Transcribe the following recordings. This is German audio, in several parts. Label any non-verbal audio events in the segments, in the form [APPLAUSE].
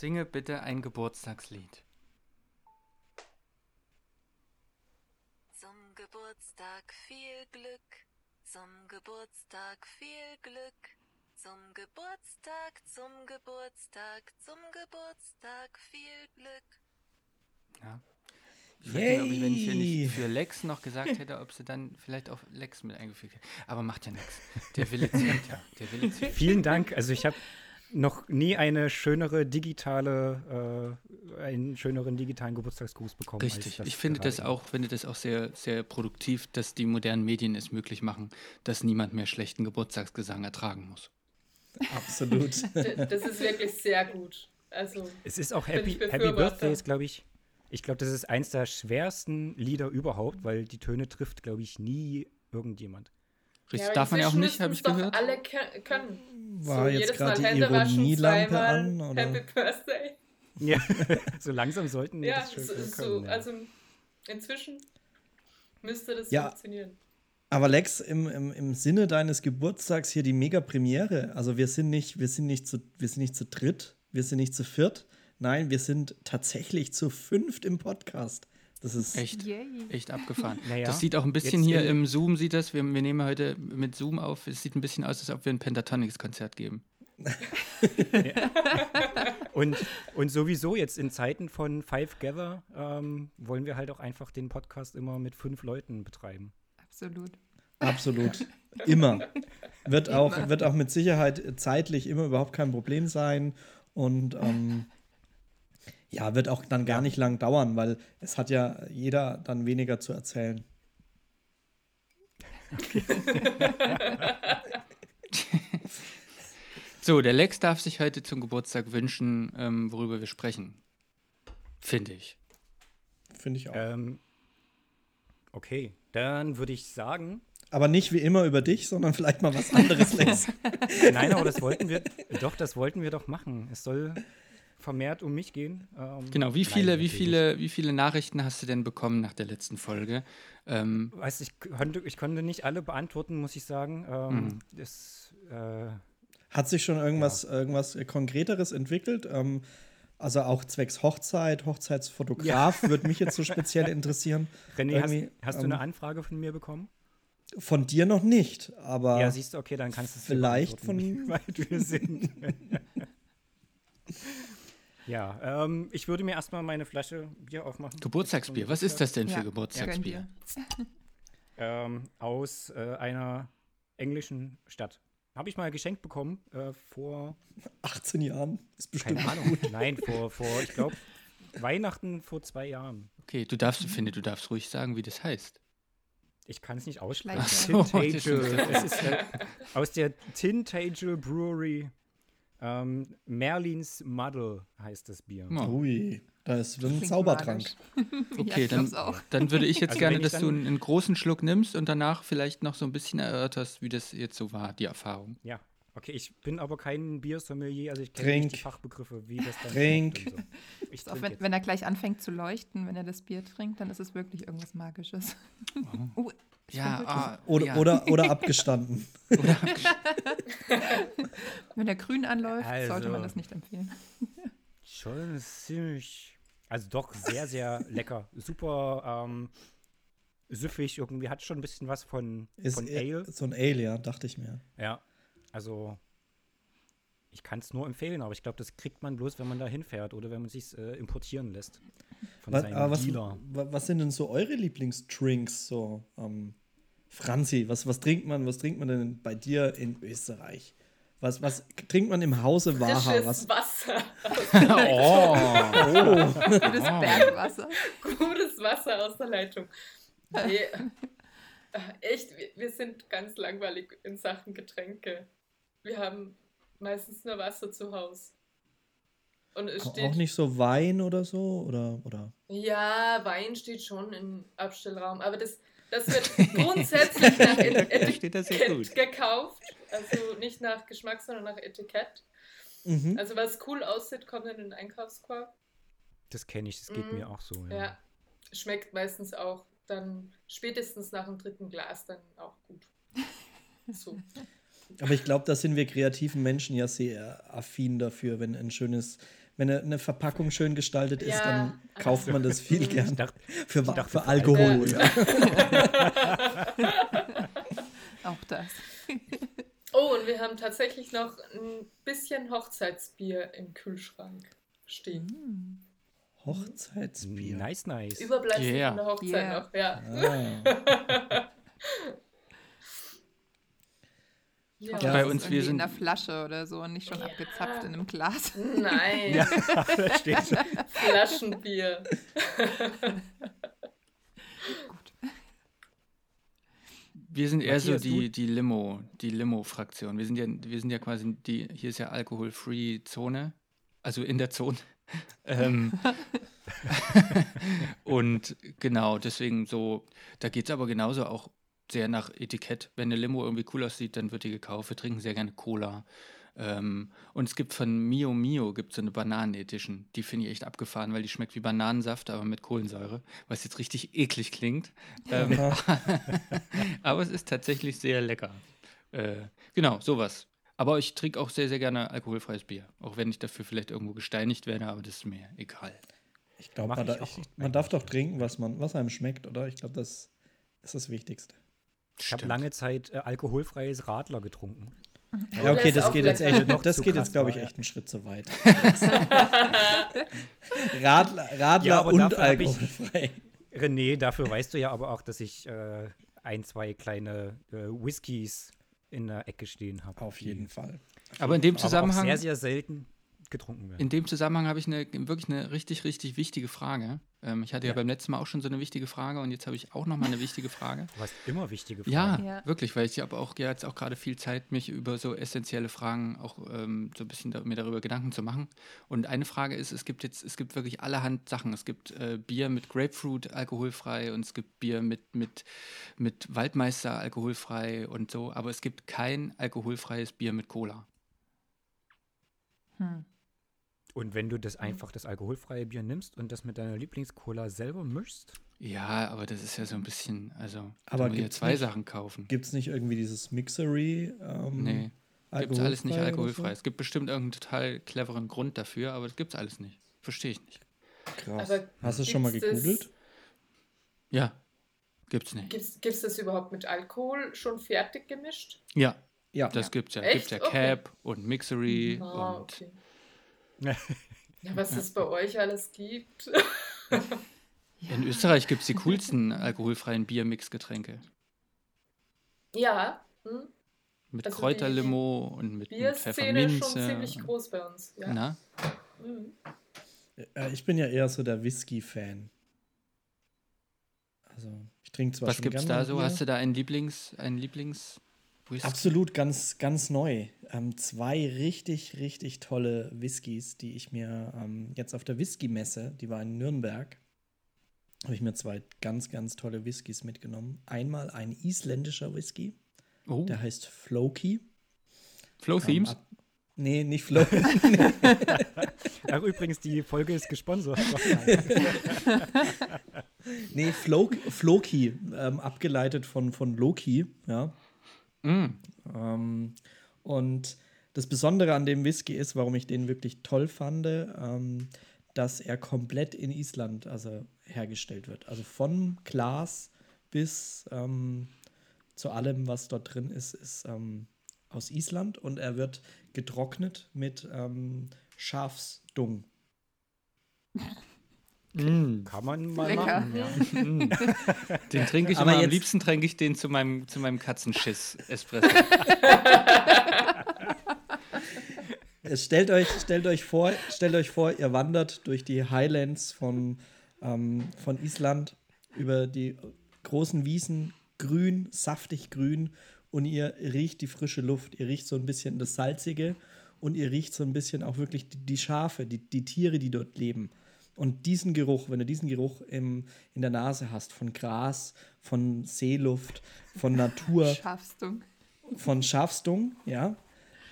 Singe bitte ein Geburtstagslied. Zum Geburtstag viel Glück, zum Geburtstag viel Glück, zum Geburtstag, zum Geburtstag, zum Geburtstag viel Glück. Ja. Ich weiß nicht, ob ich, wenn ich hier nicht für Lex noch gesagt hätte, ob sie dann vielleicht auch Lex mit eingefügt hätte. Aber macht ja nichts. Der Wille zählt ja. [LAUGHS] Der Wille zählt. Vielen Dank. Also ich habe noch nie eine schönere digitale, äh, einen schöneren digitalen Geburtstagsgruß bekommen. Richtig. Ich finde das auch, finde das auch sehr, sehr produktiv, dass die modernen Medien es möglich machen, dass niemand mehr schlechten Geburtstagsgesang ertragen muss. Absolut. [LAUGHS] Das ist wirklich sehr gut. Also, Es ist auch Happy, Happy. Birthday ist, glaube ich. Ich glaube, das ist eins der schwersten Lieder überhaupt, weil die Töne trifft, glaube ich, nie irgendjemand. Richtig, aber darf man ja auch nicht, habe ich gehört. alle können. War jetzt jedes gerade die Ironielampe an, [LAUGHS] oder? Happy Birthday. Ja, [LAUGHS] so langsam sollten wir Ja, das schon so, können. so, ja. also inzwischen müsste das Ja. funktionieren. Aber Lex, im, im, im Sinne deines Geburtstags hier die Mega-Premiere. Also wir sind nicht, wir sind nicht zu, wir sind nicht zu dritt, wir sind nicht zu viert. Nein, wir sind tatsächlich zu fünft im Podcast. Das ist Echt, Yay. echt abgefahren. [LAUGHS] Naja, das sieht auch ein bisschen jetzt hier in- im Zoom, sieht das, wir, wir nehmen heute mit Zoom auf, es sieht ein bisschen aus, als ob wir ein Pentatonics-Konzert geben. [LAUGHS] Und, und sowieso jetzt in Zeiten von Five Gather ähm, wollen wir halt auch einfach den Podcast immer mit fünf Leuten betreiben. Absolut. absolut immer. Wird auch, Immer. wird auch mit Sicherheit zeitlich immer überhaupt kein Problem sein. Und ähm, ja, wird auch dann gar nicht lang dauern, weil es hat ja jeder dann weniger zu erzählen. [LAUGHS] So, der Lex darf sich heute zum Geburtstag wünschen, ähm, worüber wir sprechen. Finde ich. Finde ich auch. Ähm, okay, dann würde ich sagen, Aber nicht wie immer über dich, sondern vielleicht mal was anderes, Lex. [LAUGHS] nein, aber das wollten wir, doch, das wollten wir doch machen. Es soll vermehrt um mich gehen. Ähm, Genau, wie nein, viele, wie viele, wie viele Nachrichten hast du denn bekommen nach der letzten Folge? Ähm. Weißt, ich, konnte, ich konnte nicht alle beantworten, muss ich sagen. Ähm, Mhm. das, äh, Hat sich schon irgendwas, irgendwas Konkreteres entwickelt? Ähm, also auch zwecks Hochzeit, Hochzeitsfotograf, würde mich jetzt so [LAUGHS] speziell interessieren. René, hast, Irgendwie, hast du ähm, eine Anfrage von mir bekommen? Von dir noch nicht, aber Ja, siehst du, okay, dann kannst du es vielleicht von- [LAUGHS] wie weit wir sind. [LAUGHS] ja, ähm, ich würde mir erstmal meine Flasche Bier aufmachen. Geburtstagsbier, was ist das denn für Ja, Geburtstagsbier? [LAUGHS] Ähm, aus äh, einer englischen Stadt. Habe ich mal geschenkt bekommen äh, vor, [LAUGHS] 18 Jahren ist bestimmt keine Ahnung, nein, vor, [LAUGHS] vor ich glaube, Weihnachten vor zwei Jahren. Okay, du darfst, finde, du darfst ruhig sagen, wie das heißt. Ich kann es nicht aussprechen. Ach so, Tintagel. das ist- Es ist äh, aus der Tintagel Brewery. Ähm, Merlins Muddle heißt das Bier. Oh. Ui, da ist ein Zaubertrank. [LAUGHS] Okay, ja, dann, dann würde ich jetzt Also gerne, ich dass du einen, einen großen Schluck nimmst und danach vielleicht noch so ein bisschen erörterst, wie das jetzt so war, die Erfahrung. Ja, okay, ich bin aber kein Biersommelier, also ich kenne Trink. nicht die Fachbegriffe, wie das dann Trink. so. Ich Auch trinke wenn, wenn er gleich anfängt zu leuchten, wenn er das Bier trinkt, dann ist es wirklich irgendwas Magisches. oh, [LAUGHS] ich Ja, ah, Oder, ja. oder, oder [LAUGHS] abgestanden. Wenn er grün anläuft, sollte Also- man das nicht empfehlen. [LAUGHS] Schon ziemlich, also doch sehr, sehr lecker. Super ähm, süffig, irgendwie hat schon ein bisschen was von, Ist von eher Ale. so ein Ale, ja, dachte ich mir. Ja, also ich kann es nur empfehlen, aber ich glaube, das kriegt man bloß, wenn man da hinfährt oder wenn man sich äh, importieren lässt von Was, seinem was, Dealer. wa- was sind denn so eure Lieblingsdrinks? So, ähm, Franzi, was, was trinkt man, was trinkt man denn bei dir in Österreich? Was, was trinkt man im Hause Waha? Was, Wasser. oh, [LAUGHS] Gutes Bergwasser. Gutes Wasser aus der Leitung. Nee. Äh, Echt, wir- sind ganz langweilig in Sachen Getränke. Wir haben meistens nur Wasser zu Hause. Und es auch steht. nicht so Wein oder so? Oder, oder? Ja, Wein steht schon im Abstellraum, aber das, das wird [LAUGHS] grundsätzlich nach [LAUGHS] Da. Etikett [LAUGHS] gekauft. Also nicht nach Geschmack, sondern nach Etikett. Mhm. Also was cool aussieht, kommt in den Einkaufskorb. Das kenne ich, das geht Mhm. mir auch so. Ja. Ja, schmeckt meistens auch dann spätestens nach dem dritten Glas dann auch gut. So. Aber ich glaube, da sind wir kreativen Menschen ja sehr affin dafür, wenn ein schönes, wenn eine Verpackung schön gestaltet ist, Ja, dann kauft man das viel gern. Ich dachte, Für, dachte, für Alkohol, ja. [LAUGHS] Auch das. [LAUGHS] Oh, und wir haben tatsächlich noch ein bisschen Hochzeitsbier im Kühlschrank stehen. Hm. Hochzeitsbier. nice, nice. Überbleibsel Yeah. von der Hochzeit Yeah. noch, ja. Ah. [LAUGHS] ja. Bei uns, wir sind- in der Flasche oder so und nicht schon Ja. abgezapft in einem Glas. Nein, Ja, da steht so. Flaschenbier. Wir sind eher so die, die Limo, die Limo-Fraktion. Wir sind ja, wir sind ja quasi die, hier ist ja Alkohol-Free-Zone, also in der Zone. [LAUGHS] ähm, [LAUGHS] und genau, deswegen so, da geht es aber genauso auch sehr nach Etikett. Wenn eine Limo irgendwie cool aussieht, dann wird die gekauft. Wir trinken sehr gerne Cola. Ähm, und es gibt von Mio Mio gibt so eine Bananen-Edition. Die finde ich echt abgefahren, weil die schmeckt wie Bananensaft, aber mit Kohlensäure, was jetzt richtig eklig klingt. Ähm, [LAUGHS] aber es ist tatsächlich sehr lecker. Äh, genau, sowas. Aber ich trinke auch sehr, sehr gerne alkoholfreies Bier. Auch wenn ich dafür vielleicht irgendwo gesteinigt werde, aber das ist mir egal. Ich glaube, man, ich da- man darf doch trinken, was, man, was einem schmeckt, oder? Ich glaube, das ist das Wichtigste. Ich habe lange Zeit äh, alkoholfreies Radler getrunken. Ja, okay, das auch geht jetzt echt, Noch das geht jetzt, glaube ich, echt einen Schritt zu weit. [LAUGHS] Radler, Radler Ja, und hab ich- alkoholfrei. René, dafür weißt du ja aber auch, dass ich äh, ein, zwei kleine äh, Whiskys in der Ecke stehen habe. Auf jeden Fall. Aber in dem Aber auch Zusammenhang, sehr, sehr selten getrunken werden. in dem Zusammenhang habe ich eine, wirklich eine richtig, richtig wichtige Frage. Ähm, ich hatte ja. Ja. beim letzten Mal auch schon so eine wichtige Frage und jetzt habe ich auch noch mal eine wichtige Frage. Du hast immer wichtige Fragen. Ja, Ja. wirklich, weil ich habe auch ja, jetzt auch gerade viel Zeit, mich über so essentielle Fragen auch ähm, so ein bisschen da, mir darüber Gedanken zu machen. Und eine Frage ist, es gibt jetzt, es gibt wirklich allerhand Sachen. Es gibt äh, Bier mit Grapefruit alkoholfrei und es gibt Bier mit, mit, mit Waldmeister alkoholfrei und so, aber es gibt kein alkoholfreies Bier mit Cola. Hm. Und wenn du das einfach das alkoholfreie Bier nimmst und das mit deiner Lieblingscola selber mischst, Ja, aber das ist ja so ein bisschen, also Aber da muss ja gibt's zwei nicht- Sachen kaufen. Gibt es nicht irgendwie dieses Mixery? Ähm, Nee, gibt es alles nicht alkoholfrei so? Es gibt bestimmt irgendeinen total cleveren Grund dafür, aber das gibt es alles nicht. Verstehe ich nicht. Krass. Aber Hast du es schon mal gegoogelt? Ja, gibt's nicht. Gibt es das überhaupt mit Alkohol schon fertig gemischt? Ja, Ja. das gibt's ja. Echt? Gibt's ja Okay. Cap und Mixery Ah, und okay. [LAUGHS] Ja, was es bei euch alles gibt. in Österreich gibt es die coolsten alkoholfreien Biermix-Getränke. ja, hm? Mit Also die Kräuterlimo und mit, mit Bierszene ist schon Pfefferminze. ziemlich groß bei uns. Ja. Na? Mhm. Ich bin ja eher so der Whisky-Fan. Also, ich trinke zwar Was schon gibt's gerne da so? Bier. Hast du da einen Lieblings, einen Lieblings Whisky? Absolut ganz, ganz neu. Ähm, zwei richtig, richtig tolle Whiskys, die ich mir ähm, jetzt auf der Whisky-Messe, die war in Nürnberg, habe ich mir zwei ganz, ganz tolle Whiskys mitgenommen. Einmal ein isländischer Whisky, Oh, der heißt Floki. Flow Ähm, Themes? ab- nee, nicht Floki. [LAUGHS] Ach, übrigens, die Folge ist gesponsert. [LAUGHS] [LAUGHS] nee, Flo Floki, ähm, abgeleitet von, von Loki, ja. Mm. Ähm, und das Besondere an dem Whisky ist, warum ich den wirklich toll fand, ähm, dass er komplett in Island also hergestellt wird. Also von Glas bis ähm, zu allem, was dort drin ist, ist ähm, aus Island und er wird getrocknet mit ähm, Schafsdung. [LAUGHS] Mm. Kann man mal Lecker. machen. Ja. Mm. Den trinke ich Aber immer, am liebsten trinke ich den zu meinem, zu meinem Katzenschiss-Espresso. [LAUGHS] Es stellt euch, stellt euch vor, stellt euch vor, ihr wandert durch die Highlands von, ähm, von Island über die großen Wiesen, grün, saftig grün, und ihr riecht die frische Luft. Ihr riecht so ein bisschen das Salzige und ihr riecht so ein bisschen auch wirklich die, die Schafe, die, die Tiere, die dort leben. Und diesen Geruch, wenn du diesen Geruch im, in der Nase hast, von Gras, von Seeluft, von Natur, [LAUGHS] Schaffst du. von Schafstung, ja.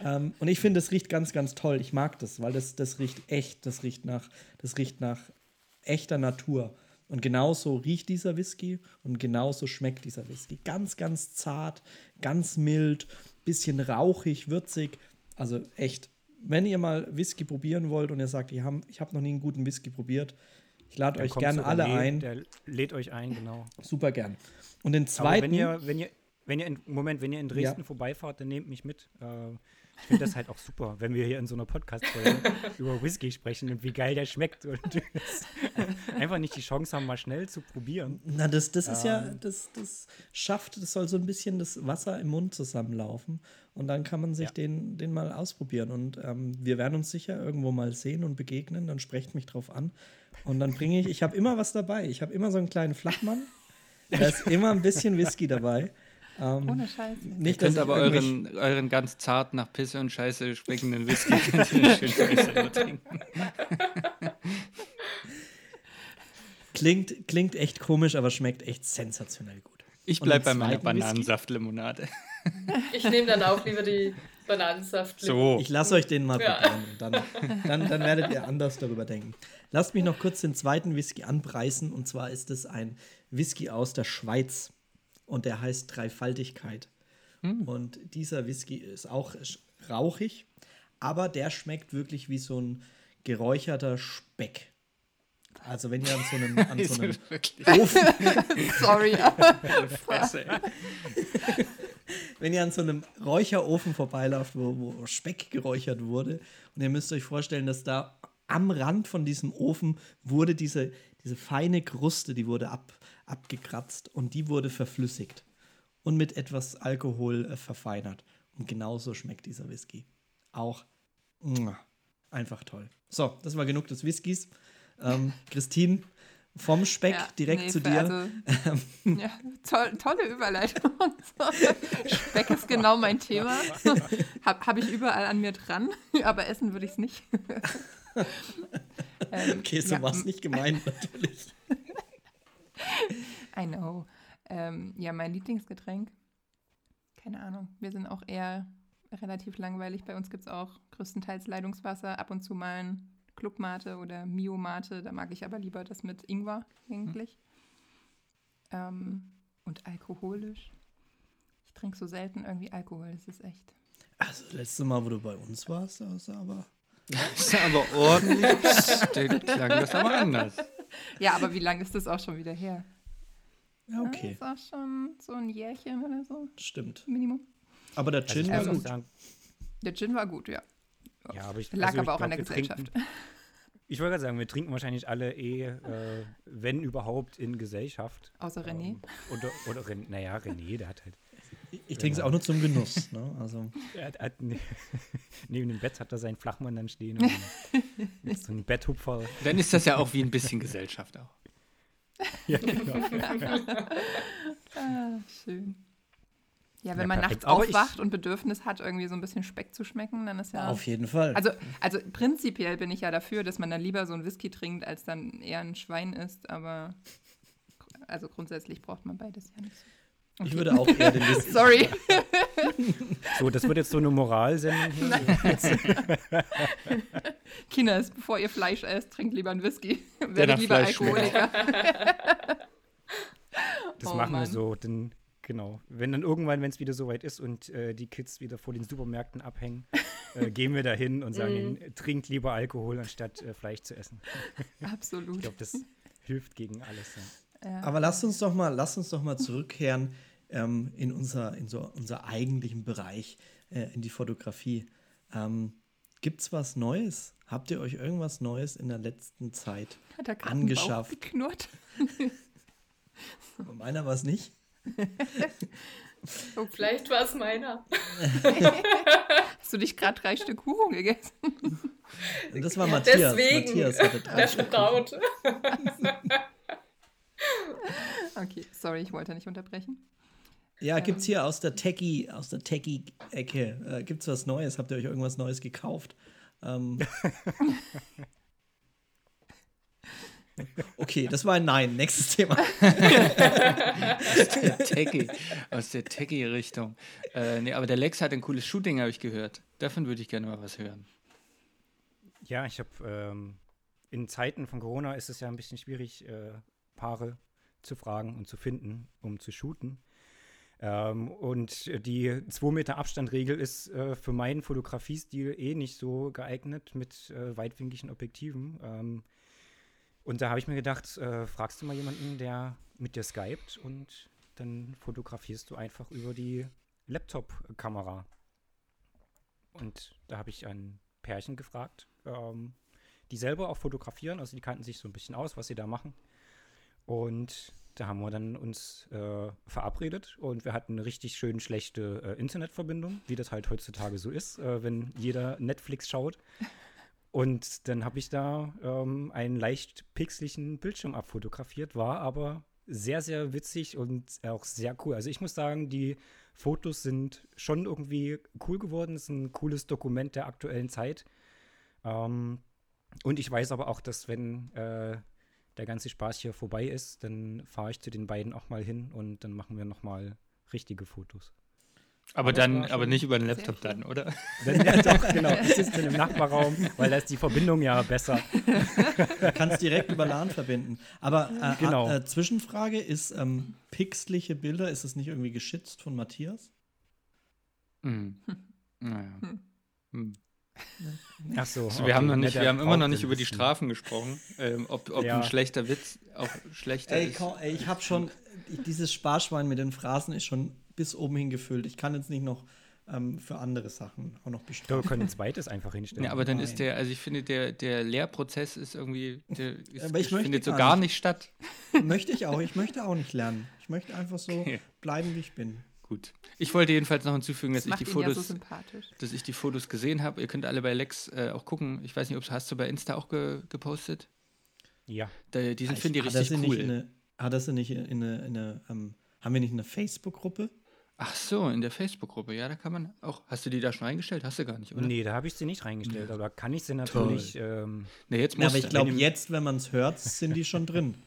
Ähm, und ich finde, das riecht ganz, ganz toll. Ich mag das, weil das, das riecht echt, das riecht nach, das riecht nach echter Natur. Und genauso riecht dieser Whisky und genauso schmeckt dieser Whisky. Ganz, ganz zart, ganz mild, bisschen rauchig, würzig. Also echt wenn ihr mal Whisky probieren wollt und ihr sagt, ich habe hab noch nie einen guten Whisky probiert, ich lade euch gerne alle René, ein. Der lädt euch ein, genau. Super gern. Und den Aber zweiten. wenn ihr, wenn ihr, wenn ihr in, Moment, wenn ihr in Dresden Ja. vorbeifahrt, dann nehmt mich mit. Äh, ich finde das halt auch super, wenn wir hier in so einer Podcast-Folge [LAUGHS] über Whisky sprechen und wie geil der schmeckt und einfach nicht die Chance haben, mal schnell zu probieren. Na, das, das ist ja, Ähm. das, das schafft, das soll so ein bisschen das Wasser im Mund zusammenlaufen. Und dann kann man sich Ja. den, den mal ausprobieren. Und ähm, wir werden uns sicher irgendwo mal sehen und begegnen. Dann sprecht mich drauf an. Und dann bringe ich, ich habe immer was dabei. Ich habe immer so einen kleinen Flachmann. [LAUGHS] Da ist immer ein bisschen Whisky dabei. Ähm, Ohne Scheiße. Ihr nicht, dass könnt aber euren, euren ganz zart nach Pisse und Scheiße schmeckenden Whisky könnt ihr schön [LAUGHS] selber trinken. klingt, klingt echt komisch, aber schmeckt echt sensationell gut. Ich Und bleib den bei meiner? Bananensaftlimonade. Ich nehme dann auch lieber die Bananensaft. So. Ich lasse euch den mal Ja. probieren. und Dann, dann, dann werdet ihr anders darüber denken. Lasst mich noch kurz den zweiten Whisky anpreisen. Und zwar ist es ein Whisky aus der Schweiz. Und der heißt Dreifaltigkeit. Und dieser Whisky ist auch rauchig, aber der schmeckt wirklich wie so ein geräucherter Speck. Also wenn ihr an so einem, an so [LAUGHS] einem Ofen, [LAUGHS] Sorry. [LAUGHS] Fresse. Wenn ihr an so einem Räucherofen vorbeilauft, wo, wo Speck geräuchert wurde, und ihr müsst euch vorstellen, dass da am Rand von diesem Ofen wurde diese, diese feine Kruste, die wurde ab, abgekratzt und die wurde verflüssigt und mit etwas Alkohol äh, verfeinert. Und genauso schmeckt dieser Whisky. Auch mua, einfach toll. So, das war genug des Whiskys. Ähm, Christine, vom Speck Ja, direkt nee, zu dir. Also, ja, toll, tolle Überleitung. [LAUGHS] Speck ist genau mein Thema. Habe hab ich überall an mir dran, [LAUGHS] aber essen würde ich es nicht. [LAUGHS] ähm, okay, so ja, war es nicht gemeint, natürlich. I know. Ähm, ja, mein Lieblingsgetränk. Keine Ahnung. Wir sind auch eher relativ langweilig. Bei uns gibt es auch größtenteils Leitungswasser, ab und zu mal ein Clubmate oder Mio-Mate. Da mag ich aber lieber das mit Ingwer eigentlich. Ähm, und alkoholisch. Ich trinke so selten irgendwie Alkohol. Das ist echt. Also, letzte Mal, wo du bei uns warst, das ist aber. Das ist aber ordentlich. Da klang das aber anders. Ja, aber wie lange ist das auch schon wieder her? Ja, okay. Das ist auch schon so ein Jährchen oder so, Stimmt. Minimum. Aber der Also Gin ich war gut. sagen, Der Gin war gut, ja. Ja, aber ich, Lag also ich aber auch glaub, an der Gesellschaft. Trinken, [LAUGHS] ich wollte gerade sagen, wir trinken wahrscheinlich alle eh, äh, wenn überhaupt, in Gesellschaft. Außer René. Ähm, oder, oder Ren- naja, René, der hat halt. Ich trinke es auch nur zum Genuss. Ne? Also, Er hat, hat ne, [LAUGHS] neben dem Bett hat er seinen Flachmann dann stehen. Und [LAUGHS] so ein Betthupfer. Dann ist das ja auch wie ein bisschen Gesellschaft auch. Ja, genau. Ah, schön. Ja, wenn Ja, man nachts ich- aufwacht und Bedürfnis hat, irgendwie so ein bisschen Speck zu schmecken, dann ist ja. Auf jeden Fall. Also, also prinzipiell bin ich ja dafür, dass man dann lieber so einen Whisky trinkt, als dann eher ein Schwein isst, aber also grundsätzlich braucht man beides ja nicht so. ich würde auch eher den [LAUGHS] Whisky. Sorry. So, das wird jetzt so eine Moralsendung hier. [LAUGHS] Kinders, bevor ihr Fleisch esst, trinkt lieber einen Whisky. Werdet lieber Fleisch. Alkoholiker. Das [LAUGHS] Oh, machen wir Mann. so. Dann, genau. Wenn dann irgendwann, wenn es wieder soweit ist und äh, die Kids wieder vor den Supermärkten abhängen, [LAUGHS] äh, gehen wir da hin und sagen, ihnen, trinkt lieber Alkohol, anstatt äh, Fleisch zu essen. [LAUGHS] Ich Absolut. glaube, das hilft gegen alles. Ja. Ja. Aber lasst uns doch mal, lasst uns doch mal zurückkehren ähm, in, unser, in so unser eigentlichen Bereich, äh, in die Fotografie. Ähm, Gibt's was Neues? Habt ihr euch irgendwas Neues in der letzten Zeit? Hat er angeschafft. geknurrt? [LAUGHS] Meiner war es nicht. Okay. Vielleicht war es meiner. [LAUGHS] Hast du dich gerade drei Stück Kuchen gegessen? Das war Matthias. Deswegen. Matthias hatte drei Der Stück. Braut. Okay, sorry, ich wollte nicht unterbrechen. Ja, gibt's hier aus der Techie, aus der Techie-Ecke, äh, gibt's was Neues? Habt ihr euch irgendwas Neues gekauft? Ähm. [LAUGHS] okay, das war ein Nein. Nächstes Thema. [LAUGHS] Der Techie, aus der Techie-Richtung. Äh, nee, aber der Lex hat ein cooles Shooting, habe ich gehört. Davon würde ich gerne mal was hören. Ja, ich habe ähm, in Zeiten von Corona ist es ja ein bisschen schwierig, äh, Paare zu fragen und zu finden, um zu shooten. Ähm, und die 2 Meter Abstandregel ist äh, für meinen Fotografiestil eh nicht so geeignet mit äh, weitwinkligen Objektiven. Ähm, und da habe ich mir gedacht, äh, fragst du mal jemanden, der mit dir skypt und dann fotografierst du einfach über die Laptop-Kamera. Und da habe ich ein Pärchen gefragt, ähm, die selber auch fotografieren, also die kannten sich so ein bisschen aus, was sie da machen. Und da haben wir dann uns äh, verabredet und wir hatten eine richtig schön schlechte äh, Internetverbindung, wie das halt heutzutage so ist, äh, wenn jeder Netflix schaut. Und dann habe ich da ähm, einen leicht pixeligen Bildschirm abfotografiert, war aber sehr, sehr witzig und auch sehr cool. Also ich muss sagen, die Fotos sind schon irgendwie cool geworden. Es ist ein cooles Dokument der aktuellen Zeit. Ähm, und ich weiß aber auch, dass wenn äh, der ganze Spaß hier vorbei ist, dann fahre ich zu den beiden auch mal hin und dann machen wir noch mal richtige Fotos. Aber dann, aber nicht über den Laptop dann, oder? [LAUGHS] Dann, ja, doch, genau. Ich sitze dann im Nachbarraum, weil da ist die Verbindung ja besser. Du kannst direkt über LAN verbinden. Aber äh, Genau. äh, Zwischenfrage ist ähm, pixelige Bilder, ist es nicht irgendwie geschützt von Matthias? Hm. Naja. Hm. Ach so. Also okay. wir haben, noch nicht, wir haben immer noch nicht über die. Strafen gesprochen, ähm, ob, ob Ja. ein schlechter Witz auch schlechter Ey, ist. komm, ey ich habe schon, dieses Sparschwein mit den Phrasen ist schon bis oben hin gefüllt. Ich kann jetzt nicht noch ähm, für andere Sachen auch noch Wir bestrafen. können ein [LAUGHS] zweites einfach hinstellen. Ja, aber dann Nein. ist der, also ich finde, der, der Lehrprozess ist irgendwie, der [LAUGHS] ist, Aber ich findet so gar nicht. nicht statt. [LAUGHS] möchte ich auch. Ich möchte auch nicht lernen. Ich möchte einfach so Okay. bleiben, wie ich bin. Gut. Ich wollte jedenfalls noch hinzufügen, dass Das ich macht die ihn ja so Fotos, dass ich die Fotos gesehen habe. Ihr könnt alle bei Lex äh, auch gucken. Ich weiß nicht, ob du hast du bei Insta auch ge gepostet. Ja. Da, die sind, finde ich, richtig cool. in eine, hat sie nicht in eine, in eine ähm, haben wir nicht eine Facebook-Gruppe? Ach so, in der Facebook-Gruppe. Ja, da kann man auch. Hast du die da schon reingestellt? Hast du gar nicht, oder? Nee, da habe ich sie nicht reingestellt, aber da kann ich sie natürlich. Ähm, Nee, jetzt Ja, musst aber ich glaube, jetzt, wenn man es hört, sind die schon drin. [LAUGHS]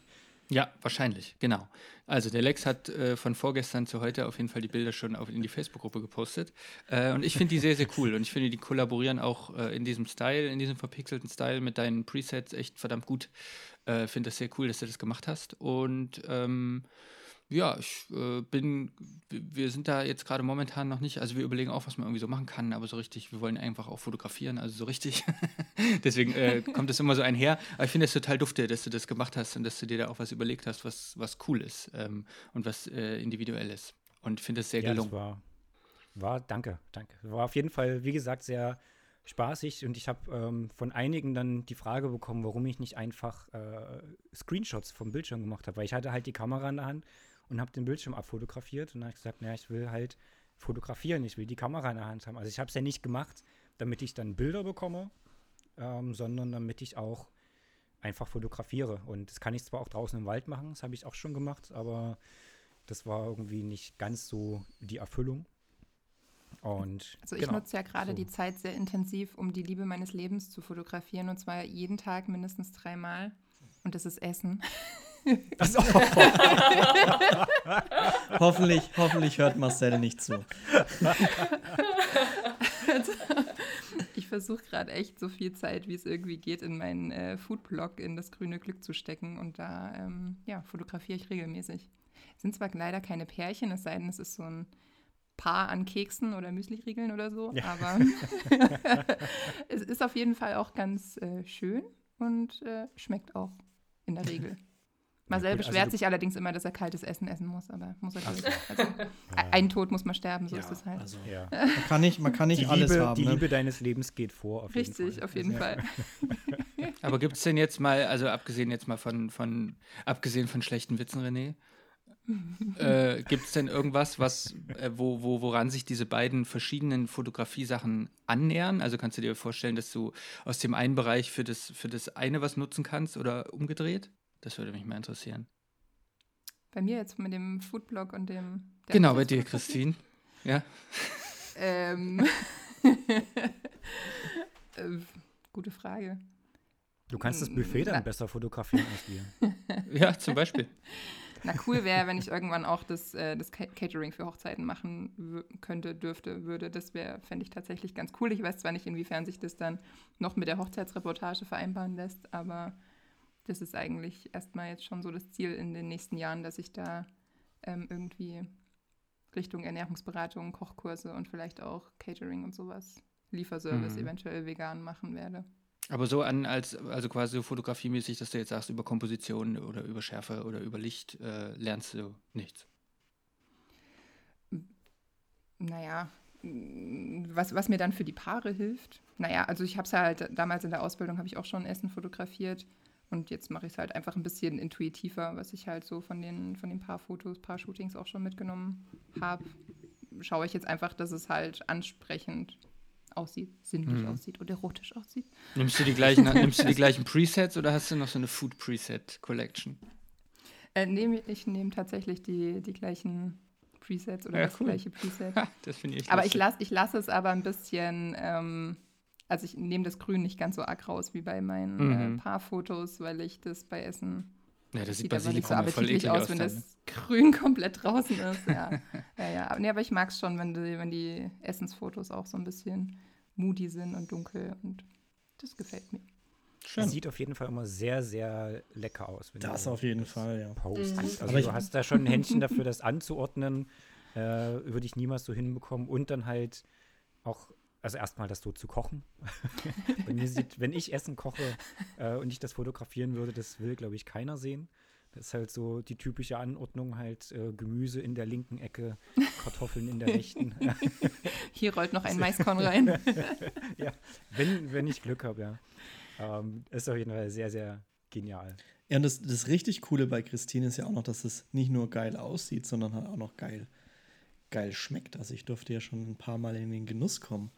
Ja, wahrscheinlich, genau. Also der Lex hat äh, von vorgestern zu heute auf jeden Fall die Bilder schon auf, in die Facebook-Gruppe gepostet. Äh, und ich finde die sehr, sehr cool. Und ich finde, die kollaborieren auch äh, in diesem Style, in diesem verpixelten Style mit deinen Presets echt verdammt gut. Äh, finde das sehr cool, dass du das gemacht hast. Und ähm, ja, ich äh, bin, wir sind da jetzt gerade momentan noch nicht, also wir überlegen auch, was man irgendwie so machen kann, aber so richtig, wir wollen einfach auch fotografieren, also so richtig. [LAUGHS] Deswegen äh, [LAUGHS] kommt das immer so einher. Aber ich finde es total dufte, dass du das gemacht hast und dass du dir da auch was überlegt hast, was, was cool ist ähm, und was äh, individuell ist. Und finde es sehr ja, das gelungen. war, war, danke, danke. War auf jeden Fall, wie gesagt, sehr spaßig und ich habe ähm, von einigen dann die Frage bekommen, warum ich nicht einfach äh, Screenshots vom Bildschirm gemacht habe, weil ich hatte halt die Kamera in der Hand und habe den Bildschirm abfotografiert und dann habe ich gesagt, naja, ich will halt fotografieren, ich will die Kamera in der Hand haben. Also ich habe es ja nicht gemacht, damit ich dann Bilder bekomme, ähm, sondern damit ich auch einfach fotografiere. Und das kann ich zwar auch draußen im Wald machen, das habe ich auch schon gemacht, aber das war irgendwie nicht ganz so die Erfüllung. Und Also ich genau, nutze ja gerade so. die Zeit sehr intensiv, um die Liebe meines Lebens zu fotografieren und zwar jeden Tag mindestens dreimal. Und das ist Essen. Also, [LAUGHS] hoffentlich, hoffentlich hört Marcel nicht zu. [LAUGHS] Ich versuche gerade echt so viel Zeit, wie es irgendwie geht, in meinen äh, Foodblog in das grüne Glück zu stecken und da ähm, ja, fotografiere ich regelmäßig. Es sind zwar leider keine Pärchen, es sei denn, es ist so ein Paar an Keksen oder Müsliriegeln oder so, Ja. aber [LAUGHS] es ist auf jeden Fall auch ganz äh, schön und äh, schmeckt auch in der Regel. Marcel gut, also beschwert du- sich allerdings immer, dass er kaltes Essen essen muss, aber muss er Ach durch. so. Also, ein Tod muss man sterben, so Ja, ist es halt. also, ja. [LAUGHS] man kann nicht, man kann nicht Die, alles Liebe, haben. die ne? Liebe deines Lebens geht vor, auf jeden Richtig, Fall. auf jeden Also, Fall. [LAUGHS] Aber gibt es denn jetzt mal, also abgesehen jetzt mal von, von abgesehen von schlechten Witzen, René, [LAUGHS] äh, gibt es denn irgendwas, was, äh, wo, wo, woran sich diese beiden verschiedenen Fotografiesachen annähern? Also kannst du dir vorstellen, dass du aus dem einen Bereich für das, für das eine was nutzen kannst oder umgedreht? Das würde mich mal interessieren. Bei mir jetzt mit dem Foodblog und dem. der genau, bei dir? Christine. Ja. Ähm. [LAUGHS] äh, gute Frage. Du kannst das Buffet dann Na. besser fotografieren als wir. [LAUGHS] Ja, zum Beispiel. [LAUGHS] Na, cool wäre, wenn ich irgendwann auch das, äh, das Ca- Catering für Hochzeiten machen könnte, dürfte, würde. Das wäre, fände ich tatsächlich ganz cool. Ich weiß zwar nicht, inwiefern sich das dann noch mit der Hochzeitsreportage vereinbaren lässt, aber das ist eigentlich erstmal jetzt schon so das Ziel in den nächsten Jahren, dass ich da ähm, irgendwie Richtung Ernährungsberatung, Kochkurse und vielleicht auch Catering und sowas, Lieferservice, Mhm. eventuell vegan machen werde. Aber so an, als, also quasi so fotografiemäßig, dass du jetzt sagst, über Komposition oder über Schärfe oder über Licht äh, lernst du nichts. Naja, mm, was, was mir dann für die Paare hilft. Naja, also ich habe es halt damals in der Ausbildung, habe ich auch schon Essen fotografiert. Und jetzt mache ich es halt einfach ein bisschen intuitiver, was ich halt so von den, von den Paarfotos, Paar-Shootings auch schon mitgenommen habe. Schaue ich jetzt einfach, dass es halt ansprechend aussieht, sinnlich Mhm. aussieht und erotisch aussieht. Nimmst du die gleichen, [LAUGHS] nimmst du die gleichen Presets oder hast du noch so eine Food Preset Collection? Äh, nehm, ich nehme tatsächlich die, die gleichen Presets oder Ja, das cool. gleiche Preset. [LAUGHS] Das finde ich Aber ich lustig. lasse ich lass es aber ein bisschen, ähm, also ich nehme das Grün nicht ganz so arg raus wie bei meinen Mhm. äh, Paarfotos, weil ich das bei Essen Ja, das sieht sieht einfach nicht so appetitlich aus, aus. wenn dann, das Grün [LAUGHS] komplett draußen ist. Ja, [LAUGHS] ja, ja. Aber, nee, aber ich mag es schon, wenn die, wenn die Essensfotos auch so ein bisschen moody sind und dunkel und das gefällt mir. ne? Schön. Sieht auf jeden Fall immer sehr, sehr lecker aus. Wenn Das auf jeden Fall, ja. postest. Mhm. Also Aber ich- du hast da schon ein Händchen dafür, das anzuordnen. Äh, würde ich niemals so hinbekommen. Und dann halt auch, also erstmal das so zu kochen. [LAUGHS] Bei mir sieht, wenn ich Essen koche äh, und ich das fotografieren würde, das will, glaube ich, keiner sehen. Das ist halt so die typische Anordnung, halt äh, Gemüse in der linken Ecke, Kartoffeln in der rechten. [LAUGHS] Hier rollt noch ein [LAUGHS] Maiskorn rein. ja, wenn, wenn ich Glück habe, ja. Ähm, ist auf jeden Fall sehr, sehr genial. Ja, und das, das richtig Coole bei Christine ist ja auch noch, dass es nicht nur geil aussieht, sondern halt auch noch geil, geil schmeckt. Also ich durfte ja schon ein paar Mal in den Genuss kommen,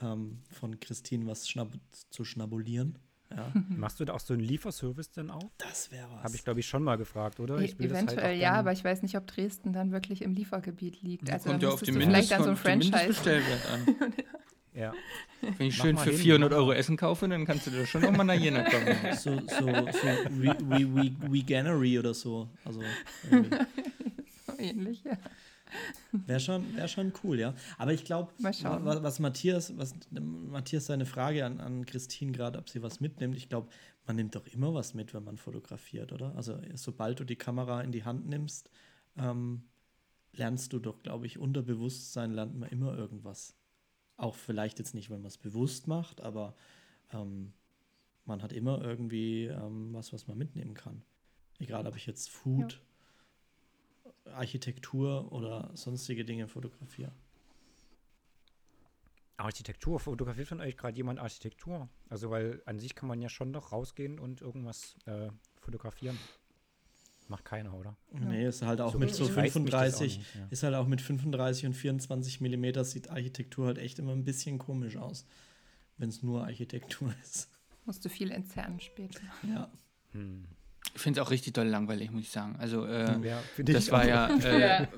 ähm, von Christine was schnabb zu schnabulieren. Ja, Machst du da auch so einen Lieferservice denn auch? das wäre was. Habe ich, glaube ich, schon mal gefragt, oder? E Ich will das halt Eventuell auch ja, aber ich weiß nicht, ob Dresden dann wirklich im Liefergebiet liegt. Also Kommt da ja auf den du vielleicht dann so ein Mindest- Franchise. An. Ja. Wenn ich Mach schön mal für hin, 400 mach Euro. Essen kaufe, dann kannst du da schon auch mal nach Jena kommen. so, so, so we, we, we, Veganery oder so. Also irgendwie. So ähnlich, ja. Wäre schon, wär schon cool, ja. Aber ich glaube, was, was Matthias, was Matthias seine Frage an, an Christine gerade, ob sie was mitnimmt, ich glaube, man nimmt doch immer was mit, wenn man fotografiert, oder? Also sobald du die Kamera in die Hand nimmst, ähm, lernst du doch, glaube ich, unter Bewusstsein lernt man immer irgendwas. Auch vielleicht jetzt nicht, wenn man es bewusst macht, aber ähm, man hat immer irgendwie ähm, was, was man mitnehmen kann. Egal, ob ich jetzt Food, Architektur oder sonstige Dinge fotografiere. Architektur, fotografiert von euch gerade jemand Architektur? Also, weil an sich kann man ja schon noch rausgehen und irgendwas äh, fotografieren. Macht keiner, oder? Nee, ist halt auch So mit so reizt mich das auch 35, nicht, ja. ist halt auch mit 35 und 24 Millimeter sieht Architektur halt echt immer ein bisschen komisch aus, wenn es nur Architektur [LAUGHS] ist. Musst du viel entzerren später. Ja. Hm. Ich finde es auch richtig doll langweilig, muss ich sagen. Also, äh, Ja, das war ja [LAUGHS] äh, Ja.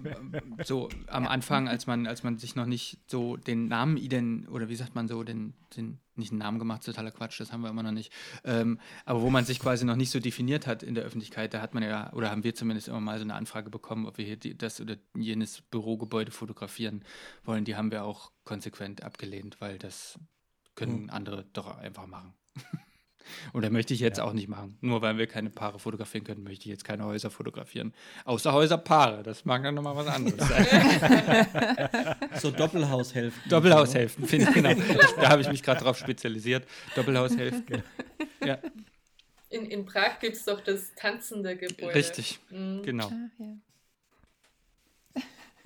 so am Anfang, als man, als man sich noch nicht so den Namen ident oder wie sagt man so, den, den nicht einen Namen gemacht, totaler Quatsch, das haben wir immer noch nicht. Ähm, aber wo man sich quasi noch nicht so definiert hat in der Öffentlichkeit, da hat man ja, oder haben wir zumindest immer mal so eine Anfrage bekommen, ob wir hier die, das oder jenes Bürogebäude fotografieren wollen. Die haben wir auch konsequent abgelehnt, weil das können Mhm. andere doch einfach machen. [LAUGHS] Oder möchte ich jetzt auch nicht machen. Nur weil wir keine Paare fotografieren können, möchte ich jetzt keine Häuser fotografieren. Außer Häuserpaare. Das mag dann nochmal was anderes sein. So Doppelhaushälften. Doppelhaushälften, finde ich, genau. Da habe ich mich gerade drauf spezialisiert. Doppelhaushälften. Ja, In, in Prag gibt es doch das tanzende Gebäude. richtig. Mhm. Genau. Ah, ja.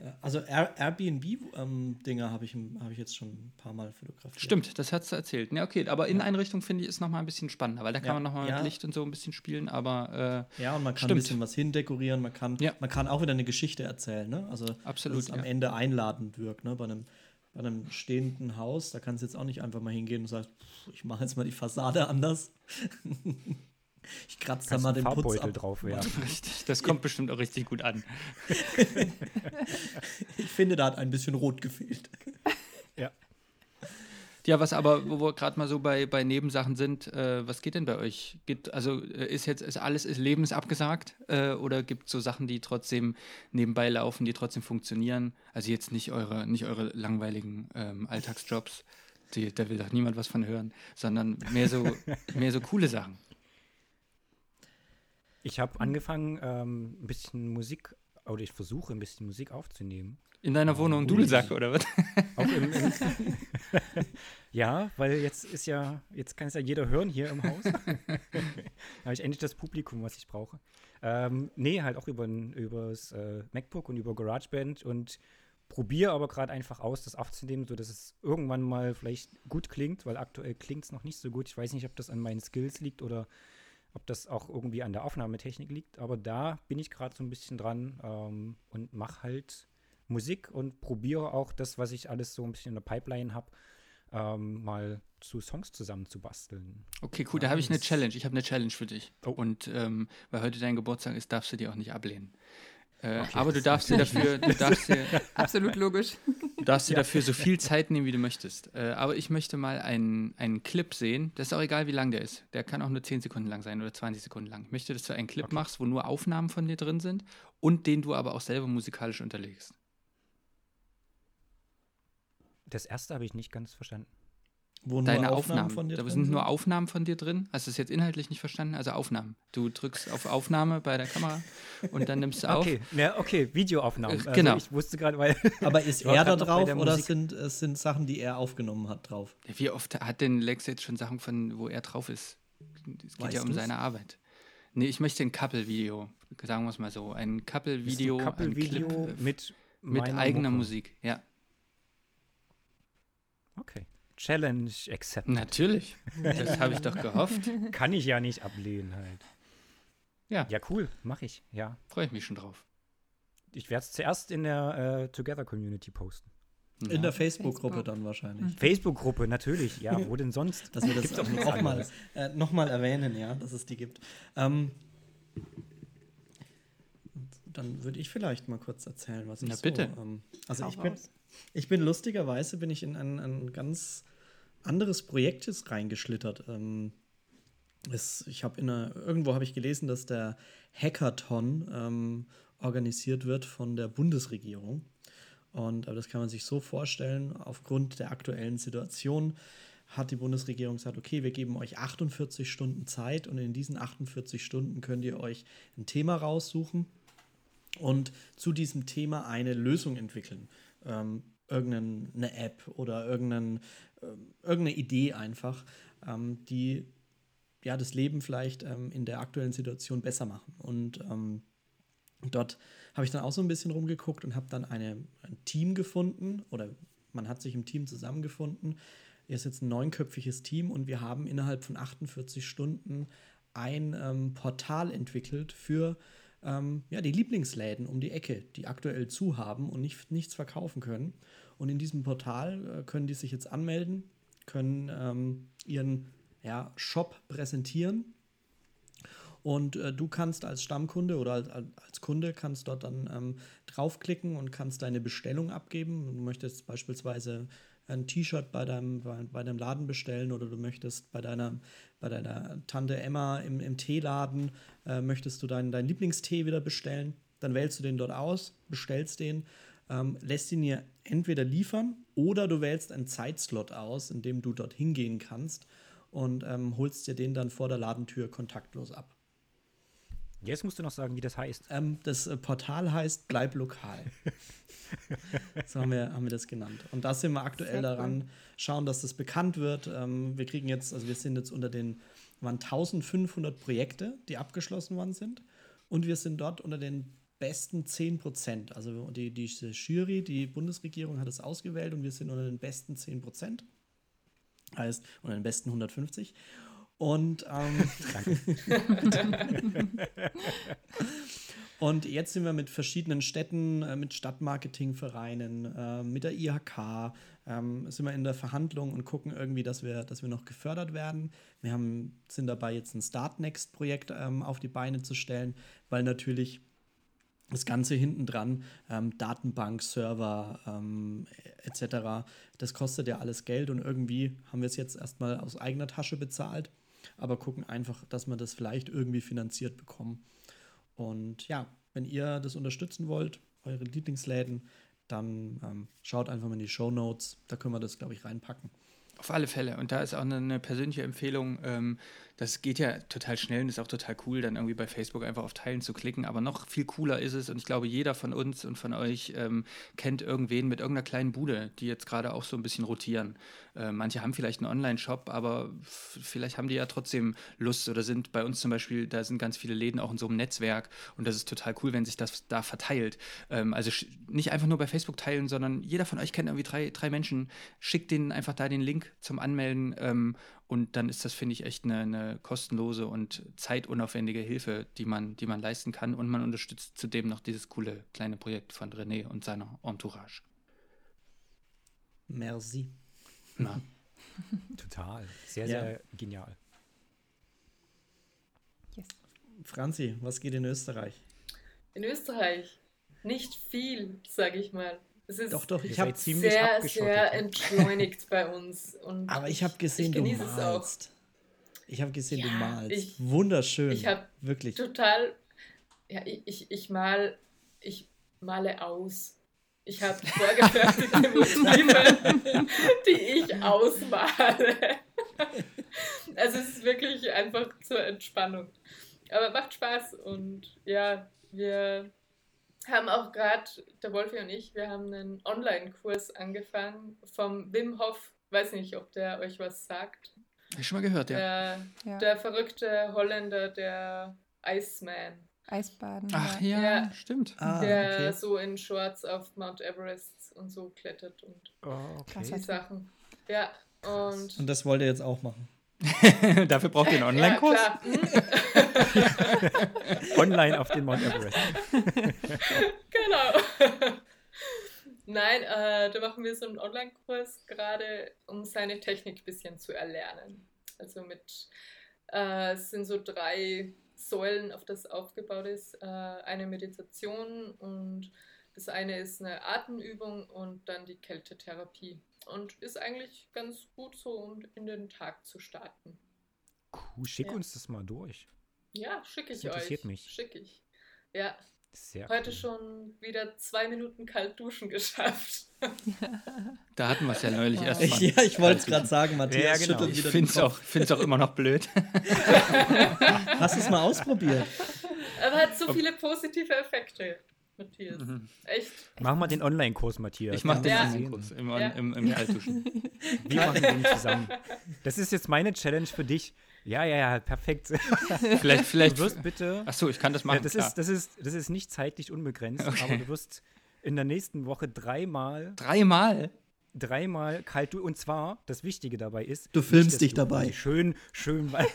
Ja, Also Air- Airbnb-Dinger habe ich, hab ich jetzt schon ein paar Mal fotografiert. Stimmt, das hast du erzählt. Ja, okay, aber Inneneinrichtung finde ich ist nochmal ein bisschen spannender, weil da kann Ja, man nochmal ja. mit Licht und so ein bisschen spielen, aber Ja, und man kann Stimmt. ein bisschen was hindekorieren, man kann, Ja. man kann auch wieder eine Geschichte erzählen, ne? Also Absolut, dass es am ja. Ende einladend wirkt, ne? Bei einem, bei einem stehenden Haus, da kannst du jetzt auch nicht einfach mal hingehen und sagen, ich mache jetzt mal die Fassade anders. [LAUGHS] ich kratze da mal den Putz ab. drauf werfen. [LAUGHS] richtig, das kommt bestimmt auch richtig gut an. [LAUGHS] Ich finde, da hat ein bisschen rot gefehlt. [LAUGHS] Ja. Ja, was aber, wo wir gerade mal so bei, bei Nebensachen sind, äh, was geht denn bei euch? Geht, also äh, ist jetzt ist alles ist Lebens abgesagt äh, oder gibt es so Sachen, die trotzdem nebenbei laufen, die trotzdem funktionieren? Also jetzt nicht eure, nicht eure langweiligen ähm, Alltagsjobs, die, da will doch niemand was von hören, sondern mehr so, mehr so coole Sachen. Ich habe angefangen, ähm, ein bisschen Musik oder ich versuche ein bisschen Musik aufzunehmen. In deiner Wohnung einen Dudelsack, oder was? [LAUGHS] Auch im, im [LAUGHS] [LAUGHS] ja, weil jetzt ist ja, jetzt kann es ja jeder hören hier im Haus. da habe ich endlich das Publikum, was ich brauche. Ähm, nee, halt auch über das äh, MacBook und über GarageBand und probiere aber gerade einfach aus, das aufzunehmen, sodass es irgendwann mal vielleicht gut klingt, weil aktuell klingt es noch nicht so gut. Ich weiß nicht, ob das an meinen Skills liegt oder ob das auch irgendwie an der Aufnahmetechnik liegt, aber da bin ich gerade so ein bisschen dran ähm, und mache halt Musik und probiere auch das, was ich alles so ein bisschen in der Pipeline habe, ähm, mal zu Songs zusammenzubasteln. Okay, cool, da habe ich eine Challenge. Ich habe eine Challenge für dich. Oh. Und ähm, weil heute dein Geburtstag ist, darfst du dir auch nicht ablehnen. Äh, Okay, aber du darfst dir dafür, du [LAUGHS] darfst dir, Absolut logisch. du darfst dir dafür so viel Zeit nehmen, wie du möchtest. Äh, aber ich möchte mal einen, einen Clip sehen. Das ist auch egal, wie lang der ist. Der kann auch nur 10 Sekunden lang sein oder 20 Sekunden lang. Ich möchte, dass du einen Clip Okay. machst, wo nur Aufnahmen von dir drin sind und den du aber auch selber musikalisch unterlegst. Das erste habe ich nicht ganz verstanden. Wo nur Deine Aufnahmen Aufnahmen. von dir da drin sind nur sind? Aufnahmen von dir drin. Hast du es jetzt inhaltlich nicht verstanden? Also Aufnahmen. Du drückst auf Aufnahme bei der Kamera und dann nimmst du auf. Okay, ja, okay, Videoaufnahmen. Äh, genau. Also ich wusste gerade, weil [LAUGHS] Aber ist er da drauf der oder sind es sind Sachen, die er aufgenommen hat, drauf? Wie oft hat denn Lex jetzt schon Sachen von, wo er drauf ist? Es geht Weißt ja um du's? seine Arbeit. Nee, ich möchte ein Couple-Video, sagen wir es mal so. Ein Couple-Video, ein ein Couple-Video Clip mit, mit eigener Mucke. Musik. Ja, Okay. Challenge accepted. natürlich. Das habe ich doch gehofft. Kann ich ja nicht ablehnen halt. Ja. Ja, cool, mache ich. Ja. Freue ich mich schon drauf. Ich werde es zuerst in der äh, Together Community posten. Ja. In der Facebook-Gruppe Facebook. dann wahrscheinlich. Facebook-Gruppe, natürlich. Ja, wo denn sonst? Dass wir das auch auch mal, äh, noch mal erwähnen, ja, dass es die gibt. Ähm, dann würde ich vielleicht mal kurz erzählen, was ich Na, so. bitte. Ähm, also Hau ich bin, raus. ich bin lustigerweise bin ich in ein, ein ganz anderes Projekt jetzt reingeschlittert. Ähm, es, ich habe in einer, irgendwo habe ich gelesen, dass der Hackathon ähm, organisiert wird von der Bundesregierung. Und aber das kann man sich so vorstellen, aufgrund der aktuellen Situation hat die Bundesregierung gesagt, okay, wir geben euch 48 Stunden Zeit und in diesen 48 Stunden könnt ihr euch ein Thema raussuchen und zu diesem Thema eine Lösung entwickeln. Ähm, irgendeine App oder irgendein, irgendeine Idee einfach, ähm, die ja das Leben vielleicht ähm, in der aktuellen Situation besser machen. Und ähm, dort habe ich dann auch so ein bisschen rumgeguckt und habe dann eine, ein Team gefunden oder man hat sich im Team zusammengefunden. Er ist jetzt ein neunköpfiges Team und wir haben innerhalb von 48 Stunden ein ähm, Portal entwickelt für ähm, ja, die Lieblingsläden um die Ecke, die aktuell zu haben und nicht, nichts verkaufen können. Und in diesem Portal äh, können die sich jetzt anmelden, können ähm, ihren ja, Shop präsentieren und äh, du kannst als Stammkunde oder als, als Kunde kannst dort dann ähm, draufklicken und kannst deine Bestellung abgeben. Du möchtest beispielsweise ein T-Shirt bei deinem, bei, bei deinem Laden bestellen oder du möchtest bei deiner, bei deiner Tante Emma im, im Teeladen, äh, möchtest du deinen, deinen Lieblingstee wieder bestellen. Dann wählst du den dort aus, bestellst den, ähm, lässt ihn dir entweder liefern oder du wählst einen Zeitslot aus, in dem du dort hingehen kannst und ähm, holst dir den dann vor der Ladentür kontaktlos ab. Jetzt musst du noch sagen, wie das heißt. Ähm, das äh, Portal heißt Bleib lokal. [LAUGHS] so haben wir, haben wir das genannt. Und da sind wir aktuell Sehr cool. daran, schauen, dass das bekannt wird. Ähm, wir kriegen jetzt, also wir sind jetzt unter den, waren 1500 Projekte, die abgeschlossen worden sind. Und wir sind dort unter den besten 10 Prozent. Also die, die Jury, die Bundesregierung hat es ausgewählt und wir sind unter den besten 10 Prozent. Heißt unter den besten 150. Und ähm, [LAUGHS] Und jetzt sind wir mit verschiedenen Städten, äh, mit Stadtmarketingvereinen, äh, mit der IHK, ähm, sind wir in der Verhandlung und gucken irgendwie, dass wir, dass wir noch gefördert werden. Wir haben, sind dabei, jetzt ein Start-Next-Projekt ähm, auf die Beine zu stellen, weil natürlich das Ganze hinten dran, ähm, Datenbank, Server ähm, etc., das kostet ja alles Geld und irgendwie haben wir es jetzt erstmal aus eigener Tasche bezahlt, aber gucken einfach, dass wir das vielleicht irgendwie finanziert bekommen. Und ja, wenn ihr das unterstützen wollt, eure Lieblingsläden, dann ähm, schaut einfach mal in die Show Notes. Da können wir das, glaube ich, reinpacken. Auf alle Fälle. Und da ist auch eine, eine persönliche Empfehlung. Ähm, das geht ja total schnell und ist auch total cool, dann irgendwie bei Facebook einfach auf Teilen zu klicken. Aber noch viel cooler ist es, und ich glaube, jeder von uns und von euch ähm, kennt irgendwen mit irgendeiner kleinen Bude, die jetzt gerade auch so ein bisschen rotieren. Äh, manche haben vielleicht einen Online-Shop, aber vielleicht haben die ja trotzdem Lust oder sind bei uns zum Beispiel, da sind ganz viele Läden auch in so einem Netzwerk und das ist total cool, wenn sich das da verteilt. Ähm, also nicht einfach nur bei Facebook teilen, sondern jeder von euch kennt irgendwie drei, drei Menschen, schickt denen einfach da den Link zum Anmelden ähm, und dann ist das, finde ich, echt eine, eine kostenlose und zeitunaufwendige Hilfe, die man, die man leisten kann und man unterstützt zudem noch dieses coole kleine Projekt von René und seiner Entourage. Merci. Na, [LAUGHS] Total. Sehr, Ja. sehr genial. Yes. Franzi, was geht in Österreich? In Österreich nicht viel, sage ich mal. Es ist Doch, doch, ich habe ziemlich sehr, sehr entschleunigt bei uns. Und [LAUGHS] aber ich habe gesehen, ich du es auch. malst. Ich habe gesehen, du Ja, malst. ich- Wunderschön. ich hab wirklich. total. Ja, ich, ich, ich mal, ich male aus. Ich habe [LAUGHS] vorgefertigte Motive, [LAUGHS] die ich ausmale. Also es ist wirklich einfach zur Entspannung. Aber macht Spaß und ja, wir haben auch gerade, der Wolfi und ich, wir haben einen Online-Kurs angefangen vom Wim Hof. Weiß nicht, ob der euch was sagt. hab ich schon mal gehört, ja. Der, Ja. der verrückte Holländer, der Iceman. Eisbaden. Ach ja. ja, Ja. stimmt. ah, der okay. so in Shorts auf Mount Everest und so klettert und Oh, okay. die Sachen. Ja, und. Und das wollt ihr jetzt auch machen. [LAUGHS] Dafür braucht ihr einen Online-Kurs. Ja. Hm? [LAUGHS] Online auf den Mount Everest. [LAUGHS] genau. Nein, äh, da machen wir so einen Online-Kurs gerade, um seine Technik ein bisschen zu erlernen. Also mit, äh, es sind so drei Säulen, auf das aufgebaut ist. Äh, eine Meditation und das eine ist eine Atemübung und dann die Kältetherapie. Und ist eigentlich ganz gut so, um in den Tag zu starten. Cool, schick Ja. uns das mal durch. Ja, schicke ich Das interessiert euch. mich. Schick ich. Ja, Sehr heute cool. schon wieder zwei Minuten kalt duschen geschafft. [LAUGHS] Da hatten wir es ja neulich erst Ja, mal. ja, ich wollte es gerade sagen, Matthias Ja, genau. schüttelt Ich finde es auch, find's auch immer noch blöd. Hast du es mal ausprobiert? Aber hat so viele positive Effekte, Matthias. Mhm. Echt. Mach mal den Online-Kurs, Matthias. Ich mache den Ja. du. Online-Kurs im, Ja. im, im Kaltduschen. [LAUGHS] Wir machen den zusammen. Das ist jetzt meine Challenge für dich. Ja, ja, ja, perfekt. Vielleicht, Du vielleicht. wirst bitte. Achso, ich kann das Ja, machen. das, klar. ist, das, ist, das ist nicht zeitlich unbegrenzt, Okay. aber du wirst in der nächsten Woche dreimal, Dreimal? Dreimal kalt du und zwar das Wichtige dabei ist, Du nicht, filmst dass dich du dabei. Schön, schön, [LAUGHS] ja,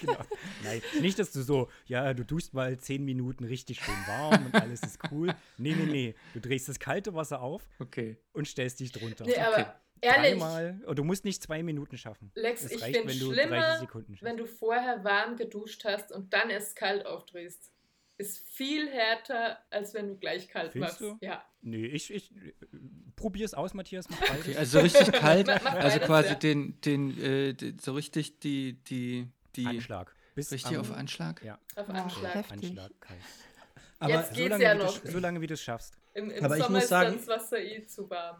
genau. Nein, nicht, dass du so, ja, du duschst mal zehn Minuten richtig schön warm und alles ist cool. Nee, nee, nee. Du drehst das kalte Wasser auf Okay. und stellst dich drunter. Nee, aber ehrlich, Dreimal. Und du musst nicht zwei Minuten schaffen. Lex, Es ich reicht, finde wenn du schlimmer, 30 Sekunden schaffst. wenn du vorher warm geduscht hast und dann erst kalt aufdrehst. Ist viel härter, als wenn du gleich kalt Findest machst. du? Ja. Nee, ich, ich probier's aus, Matthias. Okay. Also richtig [LAUGHS] kalt. Also quasi den, den, äh, den, so richtig die, die, die. Anschlag. Bis Richtig am- auf Anschlag? Ja, Auf. Anschlag. Heftig. Anschlag kalt. Aber Jetzt So geht's lange, ja du, noch. so lange, wie du es schaffst. Im, im Aber ich Sommer muss ist sagen- dann das Wasser eh zu warm.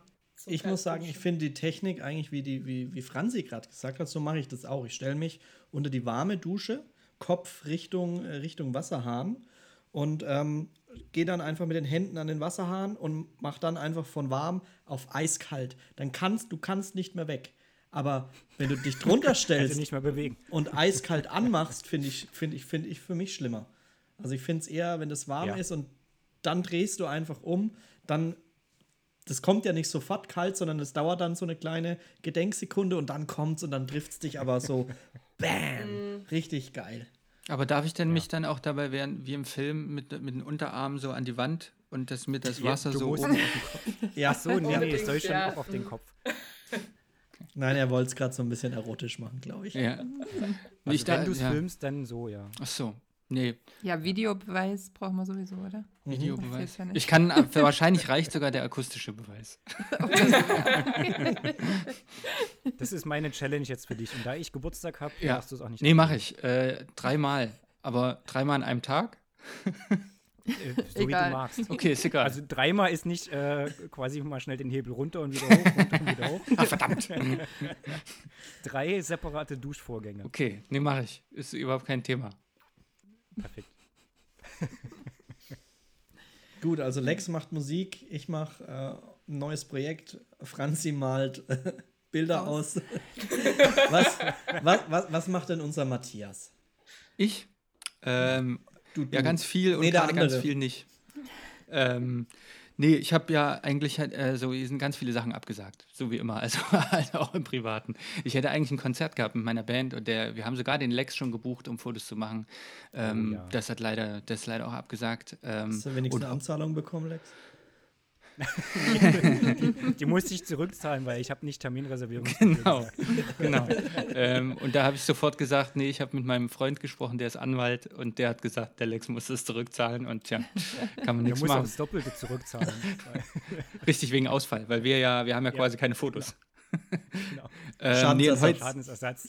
Ich muss sagen, ich finde die Technik eigentlich, wie, die, wie, wie Franzi gerade gesagt hat, so mache ich das auch. Ich stelle mich unter die warme Dusche, Kopf Richtung, äh, Richtung Wasserhahn und ähm, gehe dann einfach mit den Händen an den Wasserhahn und mache dann einfach von warm auf eiskalt. Dann kannst du kannst nicht mehr weg. Aber wenn du dich drunter [LAUGHS] stellst nicht mehr bewegen. und eiskalt anmachst, finde ich, finde ich, finde ich für mich schlimmer. Also ich finde es eher, wenn das warm Ja. ist und dann drehst du einfach um, dann das kommt ja nicht sofort kalt, sondern es dauert dann so eine kleine Gedenksekunde und dann kommt's und dann trifft's dich aber so [LAUGHS] bam, richtig geil. Aber darf ich denn mich dann auch dabei während wie im Film mit, mit den Unterarmen so an die Wand und das mit das Ja, Wasser du so oben auf [LAUGHS] den Kopf? Ja, so, nee, nee, es soll schon ja. auch auf den Kopf. Nein, er wollte es gerade so ein bisschen erotisch machen, glaube ich. Ja. [LAUGHS] Also Ich wenn du es ja. filmst, dann so, ja. Ach so. Nee, Ja, Videobeweis brauchen wir sowieso, oder? Videobeweis. Passiert ja. Ich kann, wahrscheinlich reicht sogar der akustische Beweis. [LAUGHS] Das ist meine Challenge jetzt für dich. Und da ich Geburtstag habe, Ja. darfst du es auch nicht. Nee, mache ich. Äh, dreimal. Aber dreimal an einem Tag? Äh, so wie Egal. du magst. Okay, ist egal. Also dreimal ist nicht äh, quasi mal schnell den Hebel runter und wieder hoch, runter und wieder hoch. [LAUGHS] ah, verdammt. [LAUGHS] Drei separate Duschvorgänge. Okay, nee, mache ich. Ist überhaupt kein Thema. Perfekt. [LAUGHS] Gut, also Lex macht Musik, ich mache äh, ein neues Projekt, Franzi malt äh, Bilder aus. [LAUGHS] was, was, was, was macht denn unser Matthias? Ich? Ähm, Du, ja, du. ganz viel und Nee, gerade ganz viel nicht. Ähm, nee, ich habe ja eigentlich halt, äh, so sind ganz viele Sachen abgesagt, so wie immer, also [LAUGHS] halt auch im Privaten. Ich hätte eigentlich ein Konzert gehabt mit meiner Band und der, wir haben sogar den Lex schon gebucht, um Fotos zu machen. Ähm, Oh ja. Das hat leider, das ist leider auch abgesagt. Ähm, Hast du wenigstens und- eine Anzahlung bekommen, Lex? Die musste ich zurückzahlen, weil ich habe nicht Terminreservierung. Genau, genau. ähm, und da habe ich sofort gesagt, nee, ich habe mit meinem Freund gesprochen, der ist Anwalt und der hat gesagt, der Lex muss es zurückzahlen und tja, kann man Der nichts muss auch machen. das Doppelte zurückzahlen. [LAUGHS] Richtig wegen Ausfall, weil wir ja, wir haben ja, Ja. quasi keine Fotos. genau. [LAUGHS] Ähm, nee, und Schadensersatz. heute, Schadensersatz.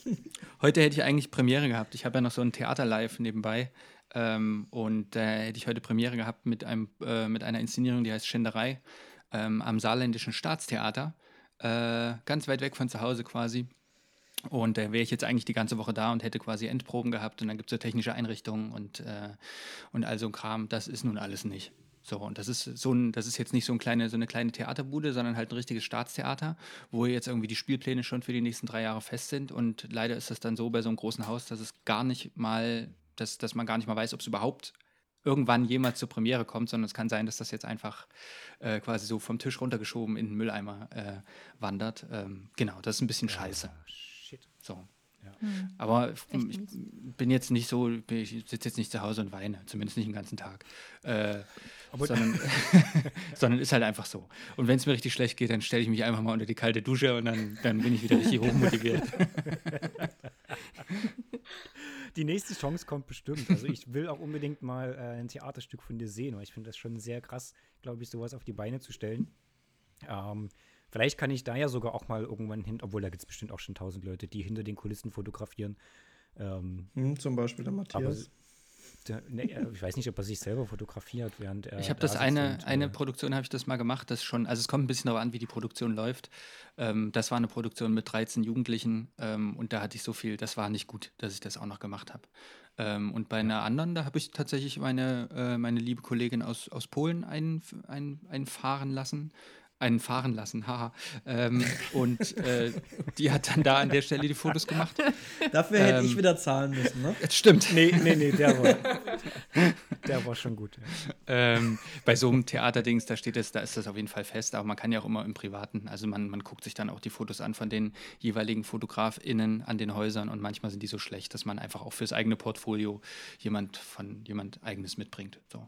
heute hätte ich eigentlich Premiere gehabt. Ich habe ja noch so ein Theater live nebenbei. Ähm, und da hätte ich heute Premiere gehabt mit, einem, äh, mit einer Inszenierung, die heißt Schinderei, ähm, am Saarländischen Staatstheater. Äh, ganz weit weg von zu Hause quasi. Und da wäre ich jetzt eigentlich die ganze Woche da und hätte quasi Endproben gehabt und dann gibt es so technische Einrichtungen und, äh, und all so ein Kram. Das ist nun alles nicht. So, und das ist so ein, das ist jetzt nicht so, ein kleine, so eine kleine Theaterbude, sondern halt ein richtiges Staatstheater, wo jetzt irgendwie die Spielpläne schon für die nächsten drei Jahre fest sind. Und leider ist das dann so bei so einem großen Haus, dass es gar nicht mal, dass, dass man gar nicht mal weiß, ob es überhaupt irgendwann jemals zur Premiere kommt, sondern es kann sein, dass das jetzt einfach äh, quasi so vom Tisch runtergeschoben in den Mülleimer äh, wandert. Ähm, genau, das ist ein bisschen scheiße. Shit. So. Hm. Aber Echt ich bin jetzt nicht so, ich sitze jetzt nicht zu Hause und weine, zumindest nicht den ganzen Tag. Äh, Aber- sondern, [LAUGHS] [LAUGHS] sondern ist halt einfach so. Und wenn es mir richtig schlecht geht, dann stelle ich mich einfach mal unter die kalte Dusche und dann, dann bin ich wieder richtig hochmotiviert. [LAUGHS] [LAUGHS] Die nächste Chance kommt bestimmt. Also ich will auch unbedingt mal äh, ein Theaterstück von dir sehen, weil ich finde das schon sehr krass, glaube ich, sowas auf die Beine zu stellen. Ähm, vielleicht kann ich da ja sogar auch mal irgendwann hin, obwohl da gibt es bestimmt auch schon tausend Leute, die hinter den Kulissen fotografieren. Ähm, Hm, zum Beispiel der Matthias. Ne, ich weiß nicht, ob er sich selber fotografiert, während er Ich habe da das eine, und, eine äh, Produktion habe ich das mal gemacht, das schon, also es kommt ein bisschen darauf an, wie die Produktion läuft. Ähm, das war eine Produktion mit 13 Jugendlichen ähm, und da hatte ich so viel, das war nicht gut, dass ich das auch noch gemacht habe. Ähm, und bei einer anderen, da habe ich tatsächlich meine, äh, meine liebe Kollegin aus, aus Polen ein, ein, einfahren lassen. Einen fahren lassen, haha. Ähm, und äh, die hat dann da an der Stelle die Fotos gemacht. Dafür hätte ähm, ich wieder zahlen müssen, ne? Das stimmt. Nee, nee, nee, der war, der war schon gut. Ja. ähm, bei so einem Theaterdings, da steht es, da ist das auf jeden Fall fest, aber man kann ja auch immer im Privaten, also man, man guckt sich dann auch die Fotos an von den jeweiligen FotografInnen an den Häusern und manchmal sind die so schlecht, dass man einfach auch fürs eigene Portfolio jemand von jemand eigenes mitbringt. So.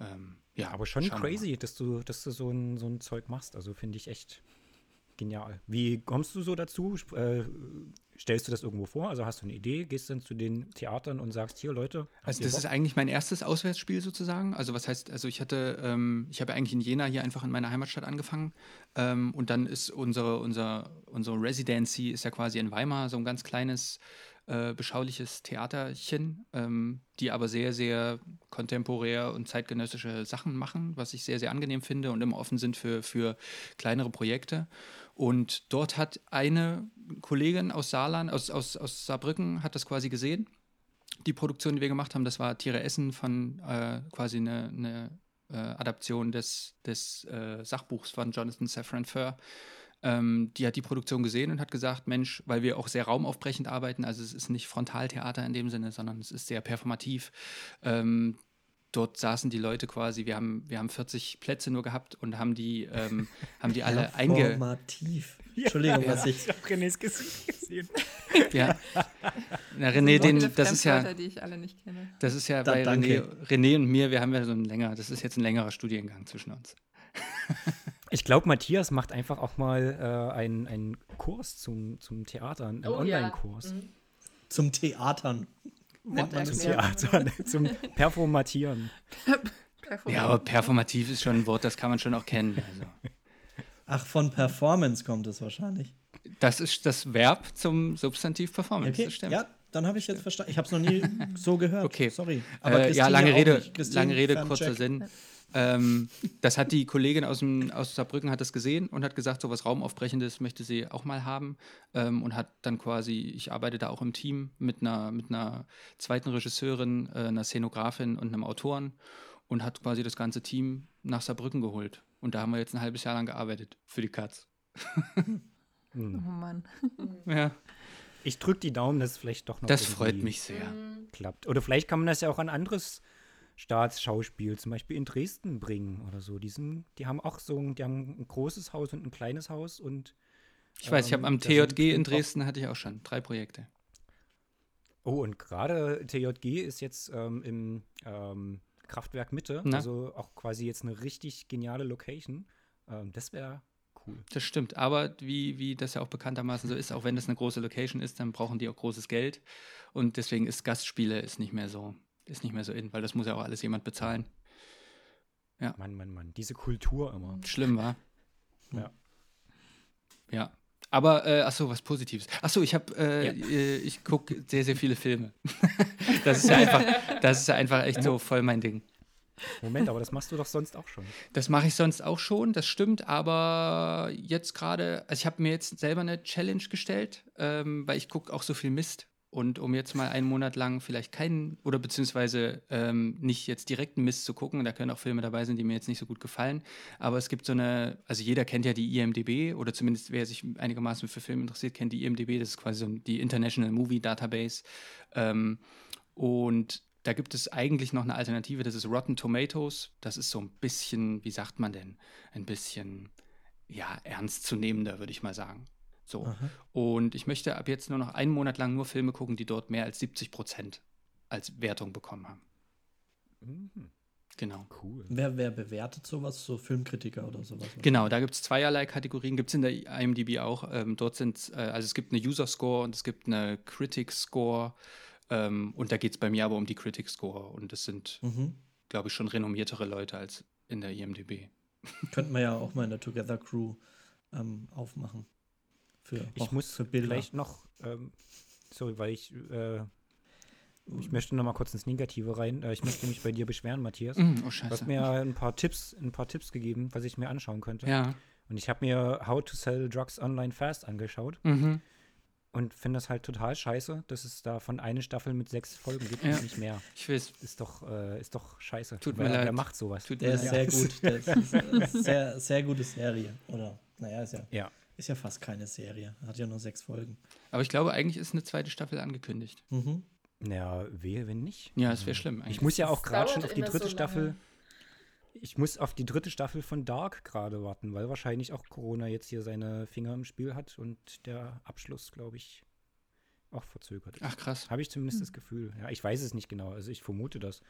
Ähm, ja, Aber schon crazy, dass du, dass du so ein, so ein Zeug machst. Also finde ich echt genial. Wie kommst du so dazu? Äh, stellst du das irgendwo vor? Also hast du eine Idee, gehst dann zu den Theatern und sagst, hier Leute, Also das Bock? ist eigentlich mein erstes Auswärtsspiel sozusagen. Also was heißt, also ich hatte, ähm, ich habe eigentlich in Jena hier einfach in meiner Heimatstadt angefangen ähm, und dann ist unsere, unser, unsere Residency ist ja quasi in Weimar so ein ganz kleines, äh, beschauliches Theaterchen, ähm, die aber sehr, sehr kontemporär und zeitgenössische Sachen machen, was ich sehr, sehr angenehm finde und immer offen sind für, für kleinere Projekte. Und dort hat eine Kollegin aus Saarland, aus, aus, aus Saarbrücken, hat das quasi gesehen die Produktion, die wir gemacht haben, das war Tiere essen von äh, quasi eine, eine äh, Adaption des, des äh, Sachbuchs von Jonathan Safran Foer. Ähm, die hat die Produktion gesehen und hat gesagt, Mensch, weil wir auch sehr raumaufbrechend arbeiten, also es ist nicht Frontaltheater in dem Sinne, sondern es ist sehr performativ. Ähm, dort saßen die Leute quasi, wir haben, wir haben 40 Plätze nur gehabt und haben die, ähm, haben die [LAUGHS] alle einge... Informativ. Entschuldigung, was ich. Ich habe Renés Gesicht gesehen. [LAUGHS] Ja. Na, René, den, das ist ja... Die ich alle nicht kenne. Das ist ja Da- bei René, danke. René und mir, wir haben ja so ein länger, das ist jetzt ein längerer Studiengang zwischen uns. [LAUGHS] Ich glaube, Matthias macht einfach auch mal äh, einen, einen Kurs zum, zum Theater, einen Oh ja. Online-Kurs. Mhm. Zum Theatern. Nennt man Zum das Ja. Theater, [LAUGHS] zum Performatieren. Ja, aber performativ ist schon ein Wort, das kann man schon auch kennen. Also. Ach, von Performance kommt es wahrscheinlich. Das ist das Verb zum Substantiv Performance, Okay, das stimmt. ja, dann habe ich jetzt verstanden. Ich habe es noch nie so gehört. Okay. Sorry. äh, ja, Christine lange auch Rede, lange Rede, kurzer Sinn. Ähm, das hat die Kollegin aus, dem, aus Saarbrücken hat das gesehen und hat gesagt, so was Raumaufbrechendes möchte sie auch mal haben ähm, und hat dann quasi, ich arbeite da auch im Team mit einer, mit einer zweiten Regisseurin, äh, einer Szenografin und einem Autoren und hat quasi das ganze Team nach Saarbrücken geholt. Und da haben wir jetzt ein halbes Jahr lang gearbeitet für die Katz. Oh Hm. Mann. Ja, Ich drücke die Daumen, dass es vielleicht doch noch das freut mich sehr. Mhm. klappt. Oder vielleicht kann man das ja auch an anderes Staatsschauspiel, zum Beispiel in Dresden bringen oder so. Die, sind, die haben auch so ein, die haben ein großes Haus und ein kleines Haus und Ich weiß, ich habe Ähm, am TJG in Dresden hatte ich auch schon drei Projekte. Oh, und gerade TJG ist jetzt ähm, im ähm, Kraftwerk Mitte, Na? also auch quasi jetzt eine richtig geniale Location. Ähm, das wäre cool. Das stimmt, aber wie, wie das ja auch bekanntermaßen so ist, auch wenn das eine große Location ist, dann brauchen die auch großes Geld und deswegen ist Gastspiele ist nicht mehr so ist nicht mehr so in, weil das muss ja auch alles jemand bezahlen. Mann, Mann, Mann, diese Kultur immer. Schlimm war. Ja. Ja. Aber äh, ach so, was Positives. Ach so, ich habe äh, Ja. äh, ich gucke sehr sehr viele Filme. [LAUGHS] das ist ja einfach das ist ja einfach echt so voll mein Ding. Moment, aber das machst du doch sonst auch schon. Das mache ich sonst auch schon, das stimmt, aber jetzt gerade, also ich habe mir jetzt selber eine Challenge gestellt, ähm, weil ich gucke auch so viel Mist. Und um jetzt mal einen Monat lang vielleicht keinen, oder beziehungsweise ähm, nicht jetzt direkten Mist zu gucken, da können auch Filme dabei sein, die mir jetzt nicht so gut gefallen. Aber es gibt so eine, also jeder kennt ja die IMDB, oder zumindest wer sich einigermaßen für Filme interessiert, kennt die IMDB, das ist quasi so die International Movie Database. Ähm, und da gibt es eigentlich noch eine Alternative, das ist Rotten Tomatoes. Das ist so ein bisschen, wie sagt man denn, ein bisschen, ja, ernstzunehmender, würde ich mal sagen. So. Aha. Und ich möchte ab jetzt nur noch einen Monat lang nur Filme gucken, die dort mehr als 70 Prozent als Wertung bekommen haben. Mhm, Genau. cool. Wer, wer bewertet sowas? So Filmkritiker oder sowas? Genau, da gibt es zweierlei Kategorien, gibt es in der IMDb auch. Ähm, dort sind, äh, also es gibt eine User Score und es gibt eine Critic Score. Ähm, und da geht es bei mir aber um die Critic Score. Und das sind, Mhm. glaube ich, schon renommiertere Leute als in der IMDb. Könnten wir ja auch mal in der Together Crew ähm, aufmachen. Für, Ich muss für Bilder. vielleicht noch, ähm, sorry, weil ich, äh, ich möchte noch mal kurz ins Negative rein. Äh, ich möchte mich bei dir beschweren, Matthias. Mm, oh, Du hast scheiße. mir ein paar Tipps, ein paar Tipps gegeben, was ich mir anschauen könnte. Ja. Und ich habe mir How to Sell Drugs Online Fast angeschaut Mhm. und finde das halt total scheiße, dass es davon eine Staffel mit sechs Folgen gibt Ja. und nicht mehr. Ich weiß. Ist doch, äh, ist doch scheiße. Tut mir leid. Wer macht sowas? Tut Der mir ist leid. sehr gut. [LAUGHS] Der ist, ist, ist sehr, sehr gute Serie. Oder, naja, ist ja, Ja. Ist ja fast keine Serie. Hat ja nur sechs Folgen. Aber ich glaube, eigentlich ist eine zweite Staffel angekündigt. Mhm. Naja, wehe, wenn nicht. Ja, es wäre schlimm eigentlich. Ich muss ja auch gerade schon auf die dritte so Staffel. Ich muss auf die dritte Staffel von Dark gerade warten, weil wahrscheinlich auch Corona jetzt hier seine Finger im Spiel hat und der Abschluss, glaube ich, auch verzögert ist. Ach krass. Habe ich zumindest das Gefühl. Ja, ich weiß es nicht genau. Also ich vermute das.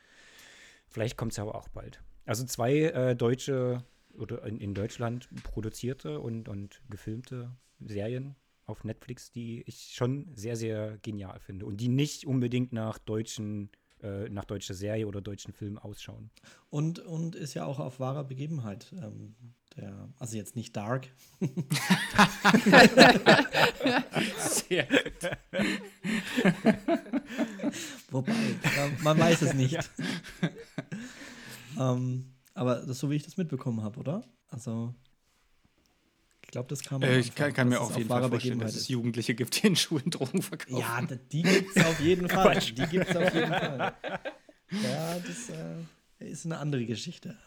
Vielleicht kommt es aber auch bald. Also zwei äh, deutsche oder in, in Deutschland produzierte und, und gefilmte Serien auf Netflix, die ich schon sehr, sehr genial finde und die nicht unbedingt nach deutschen, äh, nach deutscher Serie oder deutschen Film ausschauen. Und, und ist ja auch auf wahrer Begebenheit. Ähm, der, also jetzt nicht Dark. Sehr [LAUGHS] Wobei, man, man weiß es nicht. ähm, aber das, so wie ich das mitbekommen habe, oder? Also, ich glaube, das kam. am Äh, ich kann, kann mir auf jeden Fall vorstellen, dass Begebenheit es Jugendliche gibt, die in Schulen Drogen verkaufen. Ja, die gibt es auf jeden [LAUGHS] Fall. Die gibt es auf jeden Fall. Ja, das äh, ist eine andere Geschichte. [LAUGHS]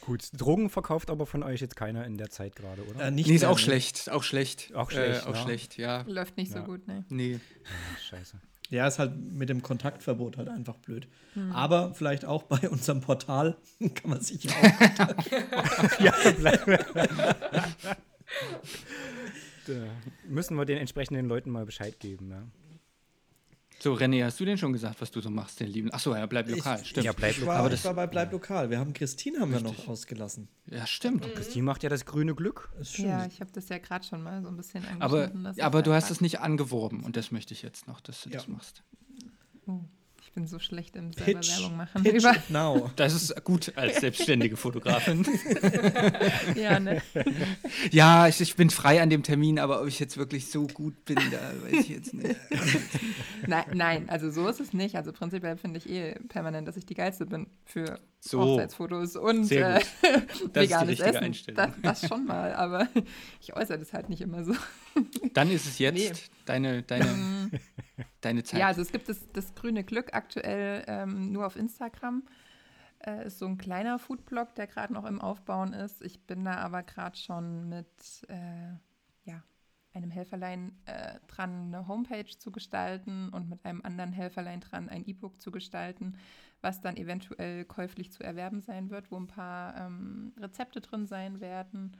Gut, Drogen verkauft aber von euch jetzt keiner in der Zeit gerade, oder? Äh, nicht Nee, ist auch ne? schlecht. Auch schlecht. Auch schlecht, Äh, auch ja. schlecht, ja. Läuft nicht so Ja. gut, ne? Nee. Ah, scheiße. Ja, ist halt mit dem Kontaktverbot halt einfach blöd. Aber vielleicht auch bei [LAUGHS] unserem Portal [LAUGHS] kann man sich ja auch. [LAUGHS] ja, müssen wir den entsprechenden Leuten mal Bescheid geben. Ja, So, René, hast du denn schon gesagt, was du so machst, den lieben? Achso, ja, bleib lokal. Ich- stimmt. Ja, bleib ich lokal. war, Aber ich das- war bei Bleib lokal. Wir haben Christine haben wir noch ausgelassen. ja, stimmt. Christine macht ja das grüne Glück. Das. Ja, ich habe das ja gerade schon mal so ein bisschen Aber, angeschnitten. ich aber da du hast es nicht angeworben und das möchte ich jetzt noch, dass du Ja. das machst. Oh, ich bin so schlecht im selber Pitch, Werbung machen. pitch Über, it now. Das ist gut als selbstständige Fotografin. [LAUGHS] ja, ne? ja, ich, ich bin frei an dem Termin, aber ob ich jetzt wirklich so gut bin, da weiß ich jetzt nicht. [LAUGHS] Nein, nein, also so ist es nicht. Also prinzipiell finde ich eh permanent, dass ich die Geilste bin für So. Hochzeitsfotos und äh, [LAUGHS] veganes Essen. Das, das schon mal, aber [LAUGHS] ich äußere das halt nicht immer so. [LAUGHS] Dann ist es jetzt Nee. deine, deine, deine Zeit. Ja, also es gibt das, das grüne Glück aktuell ähm, nur auf Instagram. Äh, ist so ein kleiner Foodblog, der gerade noch im Aufbauen ist. Ich bin da aber gerade schon mit äh, ja, einem Helferlein äh, dran, eine Homepage zu gestalten und mit einem anderen Helferlein dran, ein E-Book zu gestalten, was dann eventuell käuflich zu erwerben sein wird, wo ein paar ähm, Rezepte drin sein werden.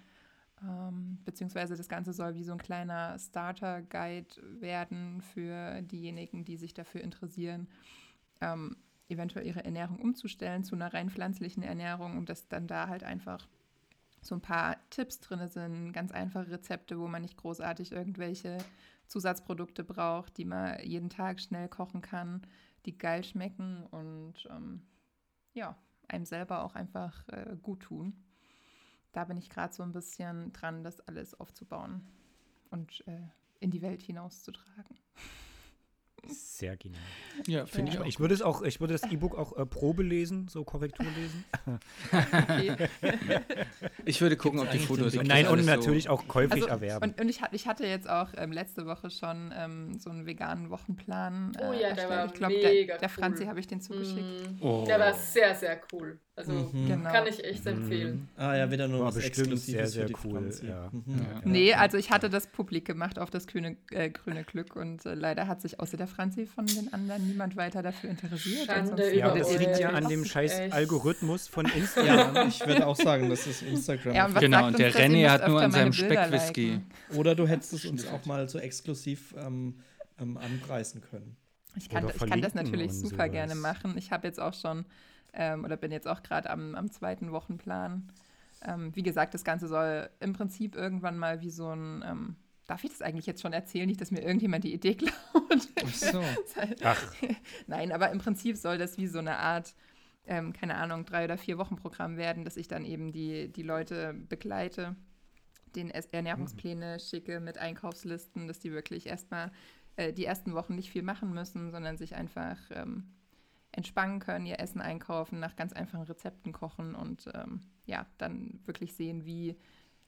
Ähm, beziehungsweise das Ganze soll wie so ein kleiner Starter-Guide werden für diejenigen, die sich dafür interessieren, ähm, eventuell ihre Ernährung umzustellen zu einer rein pflanzlichen Ernährung und dass dann da halt einfach so ein paar Tipps drin sind, ganz einfache Rezepte, wo man nicht großartig irgendwelche Zusatzprodukte braucht, die man jeden Tag schnell kochen kann, die geil schmecken und ähm, ja, einem selber auch einfach äh, gut tun. Da bin ich gerade so ein bisschen dran, das alles aufzubauen und äh, in die Welt hinauszutragen. Sehr genial. ja finde ich Ja. auch. Ich würde es auch, ich würde das E-Book auch äh, Probe lesen, so Korrektur lesen. [LAUGHS] Okay. Ich würde gucken, ob die Fotos. ob Nein, und alles so- natürlich auch käuflich Also, erwerben. Und, und ich, ich hatte jetzt auch ähm, letzte Woche schon ähm, so einen veganen Wochenplan. Oh ja, der erstellt. war Ich glaube, mega der, der cool. Franzi habe ich den zugeschickt. Mm, Oh. Der war sehr, sehr cool. Also Mhm. Genau. kann ich echt empfehlen. Ah ja, wieder nur War was bestimmt Exklusives sehr, sehr für die cool, ja. Mhm. Ja. Nee, also ich hatte das publik gemacht auf das grüne, äh, grüne Glück und äh, leider hat sich außer der Franzi von den anderen niemand weiter dafür interessiert. Schande über ja, hättet das liegt ja an dem Echt. scheiß Algorithmus von [LAUGHS] Instagram. Ja, ich würde auch sagen, das ist Instagram. Ja, Genau, und der René hat nur an seinem Speckwhisky. liken? Oder du hättest es uns auch mal so exklusiv ähm, ähm, anpreisen können. Ich kann, ich kann das natürlich super sowas. gerne machen. Ich habe jetzt auch schon, ähm, oder bin jetzt auch gerade am, am zweiten Wochenplan. Ähm, wie gesagt, das Ganze soll im Prinzip irgendwann mal wie so ein, ähm, darf ich das eigentlich jetzt schon erzählen, nicht, dass mir irgendjemand die Idee [LAUGHS] klaut? Ach so. [LAUGHS] Ach, [LAUGHS] Nein, aber im Prinzip soll das wie so eine Art, ähm, keine Ahnung, drei oder vier Wochen Programm werden, dass ich dann eben die, die Leute begleite, den Ernährungspläne schicke mit Einkaufslisten, dass die wirklich erstmal äh, die ersten Wochen nicht viel machen müssen, sondern sich einfach ähm, entspannen können, ihr Essen einkaufen, nach ganz einfachen Rezepten kochen und ähm, ja, dann wirklich sehen, wie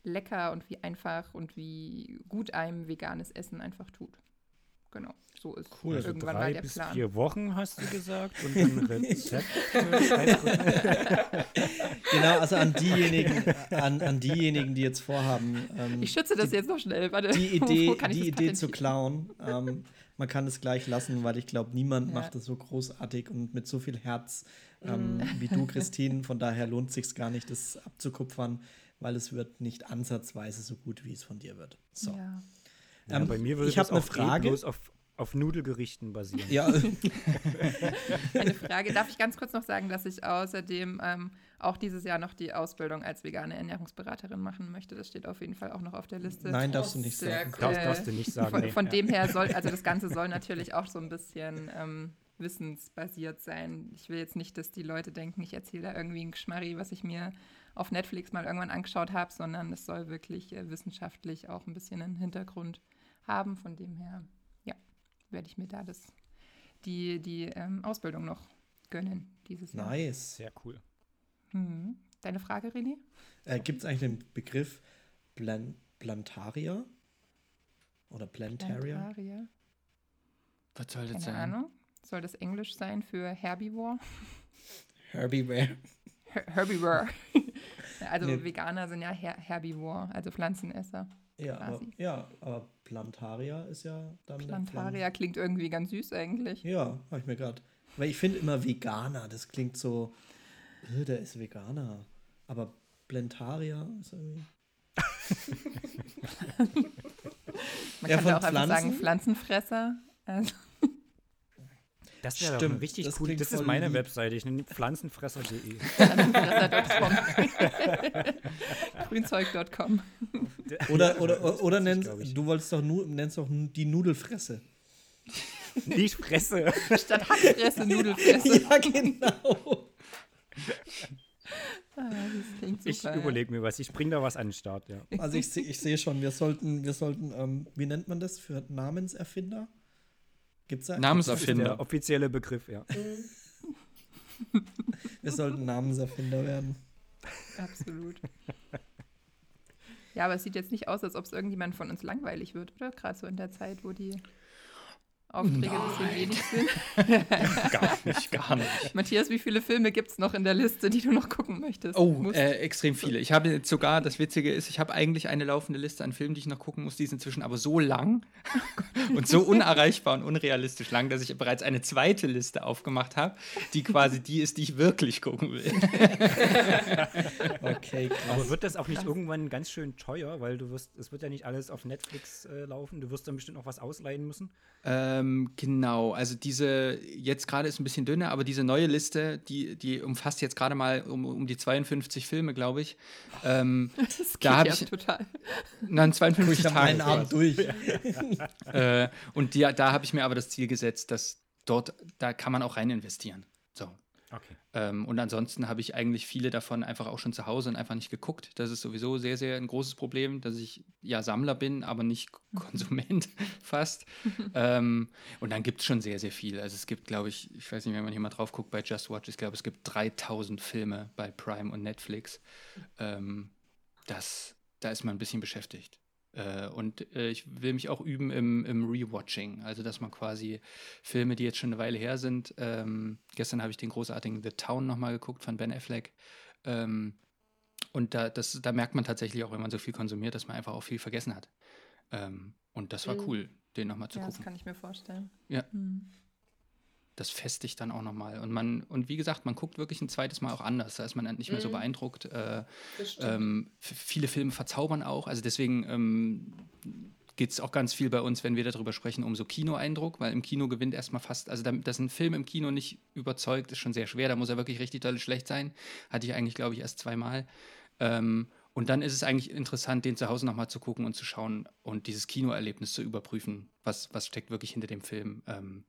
lecker und wie einfach und wie gut einem veganes Essen einfach tut. Genau, so ist Cool. also irgendwann drei mal der bis Plan. vier Wochen hast du gesagt und ein [LAUGHS] Rezept. [LAUGHS] Genau, also an diejenigen, an, an diejenigen, die jetzt vorhaben, ähm, Ich schütze das jetzt noch schnell. Warte, die [LAUGHS] Idee, die Idee zu klauen. Ähm, man kann es gleich lassen, weil ich glaube, niemand Ja. macht es so großartig und mit so viel Herz ähm, Mm. wie du, [LAUGHS] Christine. Von daher lohnt sich gar nicht, das abzukupfern, weil es wird nicht ansatzweise so gut, wie es von dir wird. So. Ja. Ja, Ähm, bei mir würde ich das hab eine auch eh Frage. bloß auf, auf Nudelgerichten basieren. Ja, [LAUGHS] Eine Frage. Darf ich ganz kurz noch sagen, dass ich außerdem ähm, auch dieses Jahr noch die Ausbildung als vegane Ernährungsberaterin machen möchte? Das steht auf jeden Fall auch noch auf der Liste. nein, darfst du nicht sagen. cool. Darfst, darfst du nicht sagen. Von, nee. von Ja. dem her soll, also das Ganze soll [LAUGHS] natürlich auch so ein bisschen ähm, wissensbasiert sein. Ich will jetzt nicht, dass die Leute denken, ich erzähle da irgendwie ein Geschmarri, was ich mir auf Netflix mal irgendwann angeschaut habe, sondern es soll wirklich äh, wissenschaftlich auch ein bisschen einen Hintergrund haben. Von dem her, werde ich mir da das, die, die ähm, Ausbildung noch gönnen dieses Jahr. Nice. Sehr cool. Mhm. Deine Frage, René? Äh, Gibt es eigentlich den Begriff Plan Plantaria? Oder Plantaria? Plantaria? Was soll das Keine sein? Ahnung. Soll das Englisch sein für Herbivore? Herbivore. Her Herbivore. [LAUGHS] also Nee. Veganer sind ja Her Herbivore, also Pflanzenesser. Ja aber, ja, aber Plantaria ist ja dann. Plantaria klingt irgendwie ganz süß eigentlich. Pflanzen- Ja, habe ich mir gerade. Weil ich finde immer Veganer, das klingt so. äh, Der ist Veganer. Aber Plantaria ist irgendwie. [LAUGHS] Man Ja, kann ja auch einfach sagen Pflanzen? Pflanzenfresser. Also, Das wäre doch Stimmt, richtig das cool. Das ist meine lieb. Webseite. Ich nenne pflanzenfresser.de. [LAUGHS] [LAUGHS] Pflanzenfresser.com. Grünzeug.com. Oder, oder, oder nennst, du wolltest doch nennst doch die Nudelfresse. [LAUGHS] Nicht Fresse. Statt Hackfresse, Nudelfresse. ja, genau. Ah, Ich überlege mir was. Ich bringe da was an den Start, ja. Also ich sehe ich seh schon, wir sollten, wir sollten, ähm, wie nennt man das für Namenserfinder? Gibt's da? Namenserfinder. Das ist der offizielle Begriff, ja. [LAUGHS] Wir sollten Namenserfinder werden. Absolut. Ja, aber es sieht jetzt nicht aus, als ob es irgendjemand von uns langweilig wird, oder? Gerade so in der Zeit, wo die Aufträge bisschen wenig sind. Gar nicht, gar [LAUGHS] nicht. Matthias, wie viele Filme gibt es noch in der Liste, die du noch gucken möchtest? Oh, äh, extrem viele. Ich habe jetzt sogar, das Witzige ist, ich habe eigentlich eine laufende Liste an Filmen, die ich noch gucken muss. Die ist inzwischen aber so lang [LAUGHS] und so [LAUGHS] unerreichbar und unrealistisch lang, dass ich bereits eine zweite Liste aufgemacht habe, die quasi die ist, die ich wirklich gucken will. Okay, krass. Aber wird das auch nicht irgendwann ganz schön teuer, weil du wirst, es wird ja nicht alles auf Netflix äh, laufen. Du wirst dann bestimmt noch was ausleihen müssen. Ähm, genau, also diese, jetzt gerade ist ein bisschen dünner, aber diese neue Liste, die, die umfasst jetzt gerade mal um, um die 52 Filme, glaube ich. Ähm, [LAUGHS] das geht da ja ich- total. nein, 52 Ich habe Tage. meinen Abend durch. [LAUGHS] äh, und die, da habe ich mir aber das Ziel gesetzt, dass dort, da kann man auch rein investieren. Okay. Ähm, und ansonsten habe ich eigentlich viele davon einfach auch schon zu Hause und einfach nicht geguckt. Das ist sowieso sehr, sehr ein großes Problem, dass ich ja Sammler bin, aber nicht [LAUGHS] Konsument [LAUGHS] fast. [LAUGHS] ähm, und dann gibt es schon sehr, sehr viel. Also es gibt, glaube ich, ich weiß nicht, wenn man hier mal drauf guckt bei Just Watch, ich glaube, es gibt 3000 Filme bei Prime und Netflix. Ähm, das, da ist man ein bisschen beschäftigt. Äh, und äh, ich will mich auch üben im, im Rewatching. Also, dass man quasi Filme, die jetzt schon eine Weile her sind. Ähm, gestern habe ich den großartigen The Town nochmal geguckt von Ben Affleck. Ähm, und da, das, da merkt man tatsächlich auch, wenn man so viel konsumiert, dass man einfach auch viel vergessen hat. Ähm, und das war Mhm. cool, den nochmal zu Ja, das gucken. kann ich mir vorstellen. Ja. Hm. Das festigt dann auch nochmal. Und man, und wie gesagt, man guckt wirklich ein zweites Mal auch anders. Da ist man nicht mehr so Mhm. beeindruckt. Äh, ähm, viele Filme verzaubern auch. Also deswegen ähm, geht es auch ganz viel bei uns, wenn wir darüber sprechen, um so Kinoeindruck, weil im Kino gewinnt erstmal fast, also damit, dass ein Film im Kino nicht überzeugt, ist schon sehr schwer. Da muss er wirklich richtig doll schlecht sein. Hatte ich eigentlich, glaube ich, erst zweimal. Ähm, und dann ist es eigentlich interessant, den zu Hause nochmal zu gucken und zu schauen und dieses Kinoerlebnis zu überprüfen, was, was steckt wirklich hinter dem Film. Ähm,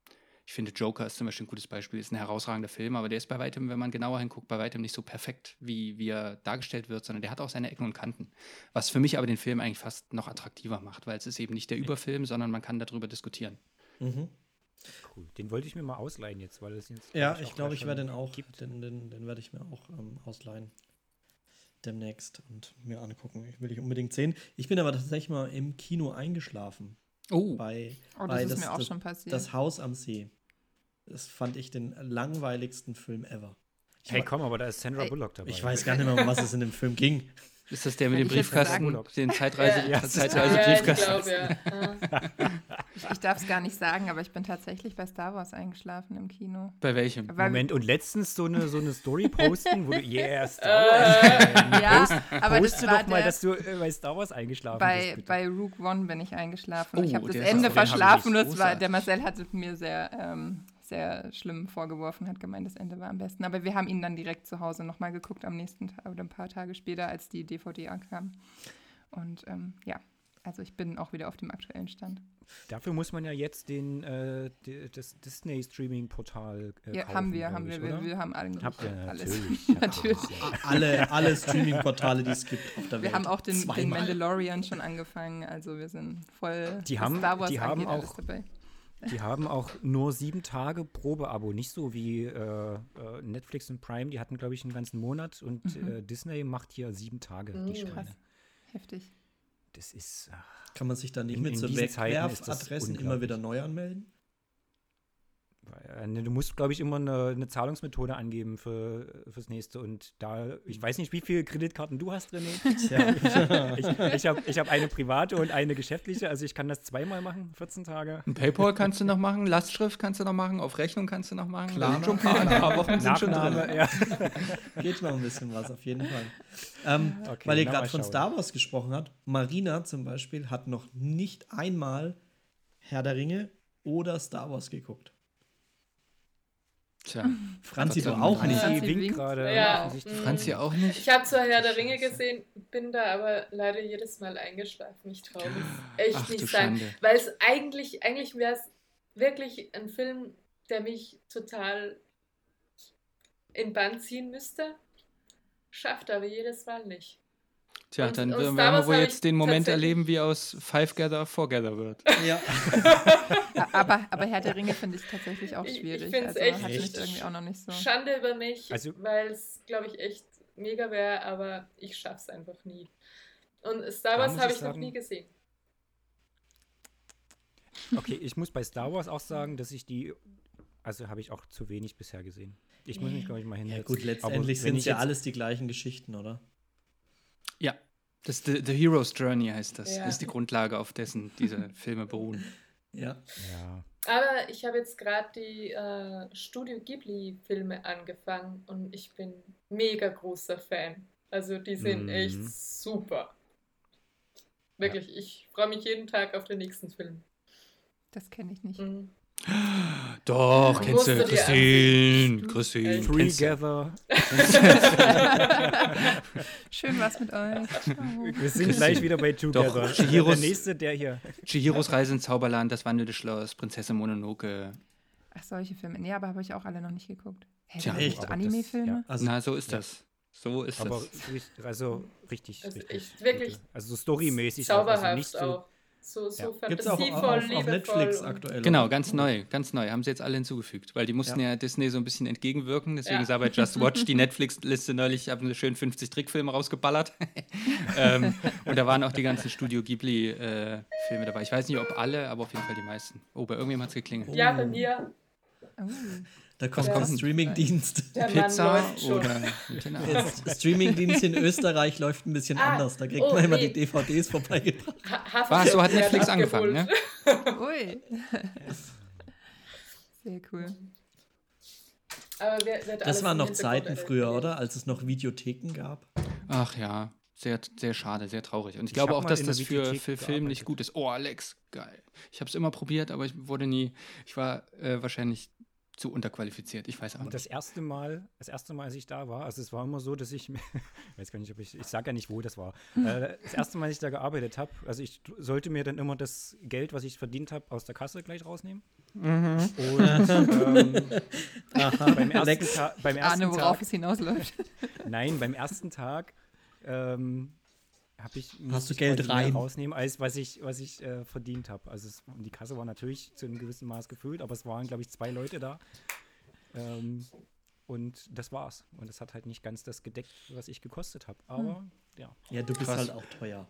ich finde, Joker ist zum Beispiel ein gutes Beispiel, ist ein herausragender Film, aber der ist bei weitem, wenn man genauer hinguckt, bei weitem nicht so perfekt, wie, wie er dargestellt wird, sondern der hat auch seine Ecken und Kanten. Was für mich aber den Film eigentlich fast noch attraktiver macht, weil es ist eben nicht der Überfilm, sondern man kann darüber diskutieren. Mhm. Cool. Den wollte ich mir mal ausleihen jetzt, weil es jetzt. Ja, ich glaube, ja ich werde den auch, Gibt. den, den, den werde ich mir auch ähm, ausleihen. Demnächst und mir angucken. Ich will ich unbedingt sehen. Ich bin aber tatsächlich mal im Kino eingeschlafen. Oh, Bei, Oh, das bei ist mir auch schon passiert. Das Haus am See. Das fand ich den langweiligsten Film ever. Ich, Hey, komm, aber da ist Sandra Bullock dabei. ich weiß gar nicht mehr, um was es in dem Film ging. ist das der mit dem Briefkasten, den Zeitreise, Ja. Zeitreise ja, ich Briefkasten? glaube, [LAUGHS] ja. Ich ich darf es gar nicht sagen, aber ich bin tatsächlich bei Star Wars eingeschlafen im Kino. Bei welchem? Weil, Moment, und letztens so eine, so eine Story [LAUGHS] posten, wo du, yeah, Star Wars. Ja, aber das Poste war doch mal, der, dass du äh, bei Star Wars eingeschlafen bei, bist. bitte. bei Rook One bin ich eingeschlafen. Oh, ich habe das Ende verschlafen. Das war, der. Marcel hatte mir sehr, ähm, sehr schlimm vorgeworfen, hat gemeint, das Ende war am besten. Aber wir haben ihn dann direkt zu Hause nochmal geguckt am nächsten Tag oder ein paar Tage später, als die DVD ankam. Und ähm, ja, also ich bin auch wieder auf dem aktuellen Stand. Dafür muss man ja jetzt den, äh, das Disney-Streaming-Portal äh, Ja, kaufen, haben wir, haben ich, wir, wir, oder? wir haben alle Habt ihr alles. natürlich. [LAUGHS] Natürlich. Alle, alle Streaming-Portale, die es gibt auf der Welt. Wir haben auch den, den. Mandalorian schon angefangen, also wir sind voll Die haben- Star Wars die haben angeht, alles auch- dabei. Die haben auch nur sieben Tage Probeabo, nicht so wie äh, äh, Netflix und Prime, die hatten, glaube ich, einen ganzen Monat und Mhm. äh, Disney macht hier sieben Tage, die Mhm. Schweine. Krass. Heftig. Das ist. ach, Kann man sich da nicht In- mit so Wegwerfadressen immer wieder neu anmelden? Äh, ne, du musst, glaube ich, immer eine, eine Zahlungsmethode angeben für, fürs nächste. Und da, ich weiß nicht, wie viele Kreditkarten du hast, René. [LAUGHS] Tja. ich ich habe ich hab eine private und eine geschäftliche, also ich kann das zweimal machen, 14 Tage. Ein PayPal kannst du noch machen, Lastschrift kannst du noch machen, auf Rechnung kannst du noch machen. Klar. Schon ein paar, ein paar Wochen sind schon drin. ja. [LAUGHS] Geht noch ein bisschen was, auf jeden Fall. Ähm, [LAUGHS] Okay, weil ihr gerade von. Star Wars gesprochen habt. Marina zum Beispiel hat noch nicht einmal Herr der Ringe oder Star Wars geguckt. Tja, Franzi, du sei Dank. auch Franzi nicht. Franzi winkt gerade. Ja. Mhm. Franzi auch nicht. Ich habe zwar Herr der Ringe gesehen, bin da aber leider jedes Mal eingeschlafen. Ich traue mich echt Ach, nicht sagen. Schande. Weil es eigentlich, eigentlich wäre es wirklich ein Film, der mich total in Bann ziehen müsste. Schafft aber jedes Mal nicht. Tja, Und- dann und werden wir wohl jetzt den Moment erleben, wie aus Five Gather Four Gather wird. [LAUGHS] Ja. Aber, aber Herr der Ringe finde ich tatsächlich auch Ich- ich schwierig. find's also echt- Echt? irgendwie auch noch nicht so. Schande über mich, Also- weil es, glaube ich, echt mega wäre, aber ich schaff's einfach nie. Und Star Wars habe ich ich noch nie gesehen. Okay, ich muss bei Star Wars auch sagen, dass ich die, also habe ich auch zu wenig bisher gesehen. Ich muss mich, glaube ich, mal ja, hinsetzen. gut, Aber letztendlich sind es ja alles die gleichen Geschichten, oder? Ja, das ist The, The Hero's Journey heißt das. Ja. Das ist die Grundlage, auf dessen diese Filme beruhen. Ja. Ja, Aber ich habe jetzt gerade die äh, Studio Ghibli-Filme angefangen und ich bin mega großer Fan. Also die sind Mhm. echt super. Wirklich, ich freue mich jeden Tag auf den nächsten Film. Das kenne ich nicht. Mhm. [GASPS] [LAUGHS] Doch, Musst kennst du Christine. Christine. Together. [LAUGHS] Schön was mit euch. Wir sind gleich wieder bei Together. Doch, der Chihiros- nächste, der hier. Chihiros Reise ins Zauberland, das wandelnde Schloss, Prinzessin Mononoke. Ach, solche Filme. Nee, aber habe ich auch alle noch nicht geguckt. Hä, Tja, echt? Anime-Filme? ja. Also, Na, so ist ja. das. So ist Aber das. also richtig, Also richtig. echt wirklich. Also so storymäßig. auch, Zauberhaft also nicht so, auch. So, so Ja. Gibt es auch auf, auf liebevoll. Netflix aktuell. Genau, ganz neu, ganz neu. Haben sie jetzt alle hinzugefügt, weil die mussten ja, Ja. Disney so ein bisschen entgegenwirken. Deswegen Ja. sah bei [LAUGHS] Just Watch die Netflix-Liste neulich, ich habe eine schön 50 Trickfilme rausgeballert. [LAUGHS] ähm, und da waren auch die ganzen Studio Ghibli-Filme dabei. Ich weiß nicht, ob alle, aber auf jeden Fall die meisten. Oh, bei irgendjemandem hat es geklingelt. Ja, bei mir. Oh. Da kommt Ja. der Streamingdienst. Der Mann Pizza oder. Der [LAUGHS] Streamingdienst in Österreich läuft ein bisschen Ah, anders. Da kriegt oh, man immer nee. die DVDs vorbeigebracht. Ha Was, so hat Netflix angefangen, ne? [LAUGHS] Ui. Sehr cool. Aber wer, wird Das waren noch Zeiten früher, oder? Als es noch Videotheken gab. Ach ja, sehr, sehr schade, sehr traurig. Und ich Ich glaube auch, dass das für, für Film nicht gut ist. Oh, Alex, geil. Ich habe es immer probiert, aber ich wurde nie, ich war äh, wahrscheinlich zu unterqualifiziert. Ich weiß auch nicht. das erste Mal, das erste Mal, als ich da war, also es war immer so, dass ich, ich [LAUGHS] weiß gar nicht, ob ich, ich sage ja nicht, wo das war. Äh, das erste Mal, als ich da gearbeitet habe, also ich sollte mir dann immer das Geld, was ich verdient habe, aus der Kasse gleich rausnehmen. Mhm. Und ähm, [LAUGHS] beim ersten, Lex. Ta beim ersten ahne, worauf Tag, es hinausläuft. [LAUGHS] nein, beim ersten Tag ähm, habe ich musste du ich Geld rein? rausnehmen, als was ich, was ich äh, verdient habe. Also es, die Kasse war natürlich zu einem gewissen Maß gefüllt, aber es waren, glaube ich, zwei Leute da. Ähm, und das war's. Und das hat halt nicht ganz das gedeckt, was ich gekostet habe. Aber ja. Ja, du bist Krass. halt auch teuer.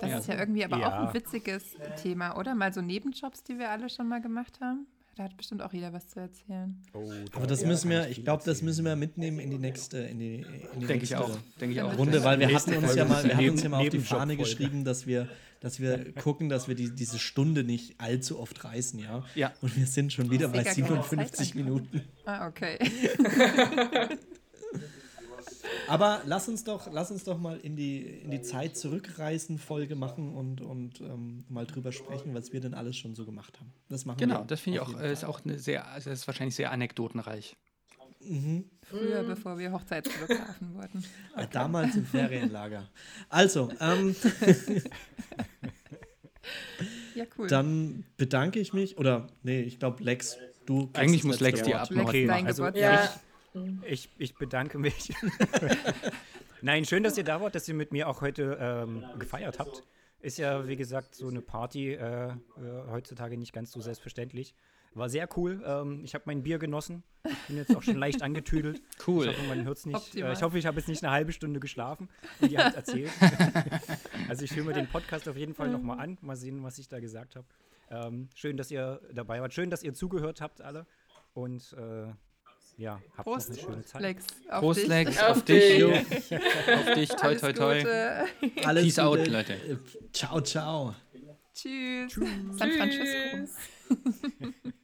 Das Ja. ist ja irgendwie aber auch Ja. ein witziges Thema, oder? Mal so Nebenjobs, die wir alle schon mal gemacht haben. Da hat bestimmt auch jeder was zu erzählen. Oh, Aber da das kann müssen wir, ich glaube, das müssen wir mitnehmen in die nächste, in die, in die Denke ich nächste auch. Denke ich auch. Runde, weil wir hatten uns ja mal, wir hatten uns ja mal auf die Fahne geschrieben, dass wir, dass wir gucken, dass wir die, diese Stunde nicht allzu oft reißen, ja. Ja. Und wir sind schon wieder bei Mega keine 57 Zeit Minuten. Ah, okay. [LAUGHS] [LAUGHS] Aber lass uns doch, lass uns doch mal in die, in die Zeit zurückreisen, Folge machen und, und ähm, mal drüber sprechen, was wir denn alles schon so gemacht haben. Das machen Genau, wir. das finde ich auch, ist auch eine sehr, also ist wahrscheinlich sehr anekdotenreich. Mhm. Früher, bevor wir Hochzeitsfotografen [LAUGHS] wurden. Äh, Damals im Ferienlager. Also, ähm, [LAUGHS] Ja, cool. dann bedanke ich mich, oder nee, ich glaube, Lex, du. Eigentlich muss Lex die Wort. abmachen. Lex, dein also Geburtstag. Ja, Ich, ich bedanke mich. [LAUGHS] Nein, schön, dass ihr da wart, dass ihr mit mir auch heute ähm, gefeiert habt. Ist ja, wie gesagt, so eine Party äh, äh, heutzutage nicht ganz so selbstverständlich. War sehr cool. Ähm, ich habe mein Bier genossen. Ich bin jetzt auch schon leicht angetüdelt. Cool. Ich hoffe, man hört es nicht. Äh, ich hoffe, ich habe jetzt nicht eine halbe Stunde geschlafen und ihr habt erzählt. [LAUGHS] also ich höre mir den Podcast auf jeden Fall nochmal an. Mal sehen, was ich da gesagt habe. Ähm, schön, dass ihr dabei wart. Schön, dass ihr zugehört habt alle. Und äh, ja, habt noch Prost, eine schöne Zeit. Lex. Auf Prost, dich. Lex, Auf auf dich. dich. Auf dich, toi, toi, toi. Gute. Alles Peace out, Gute. Leute. Äh, Ciao, ciao. Tschüss. San Francisco. Tschüss. [LAUGHS]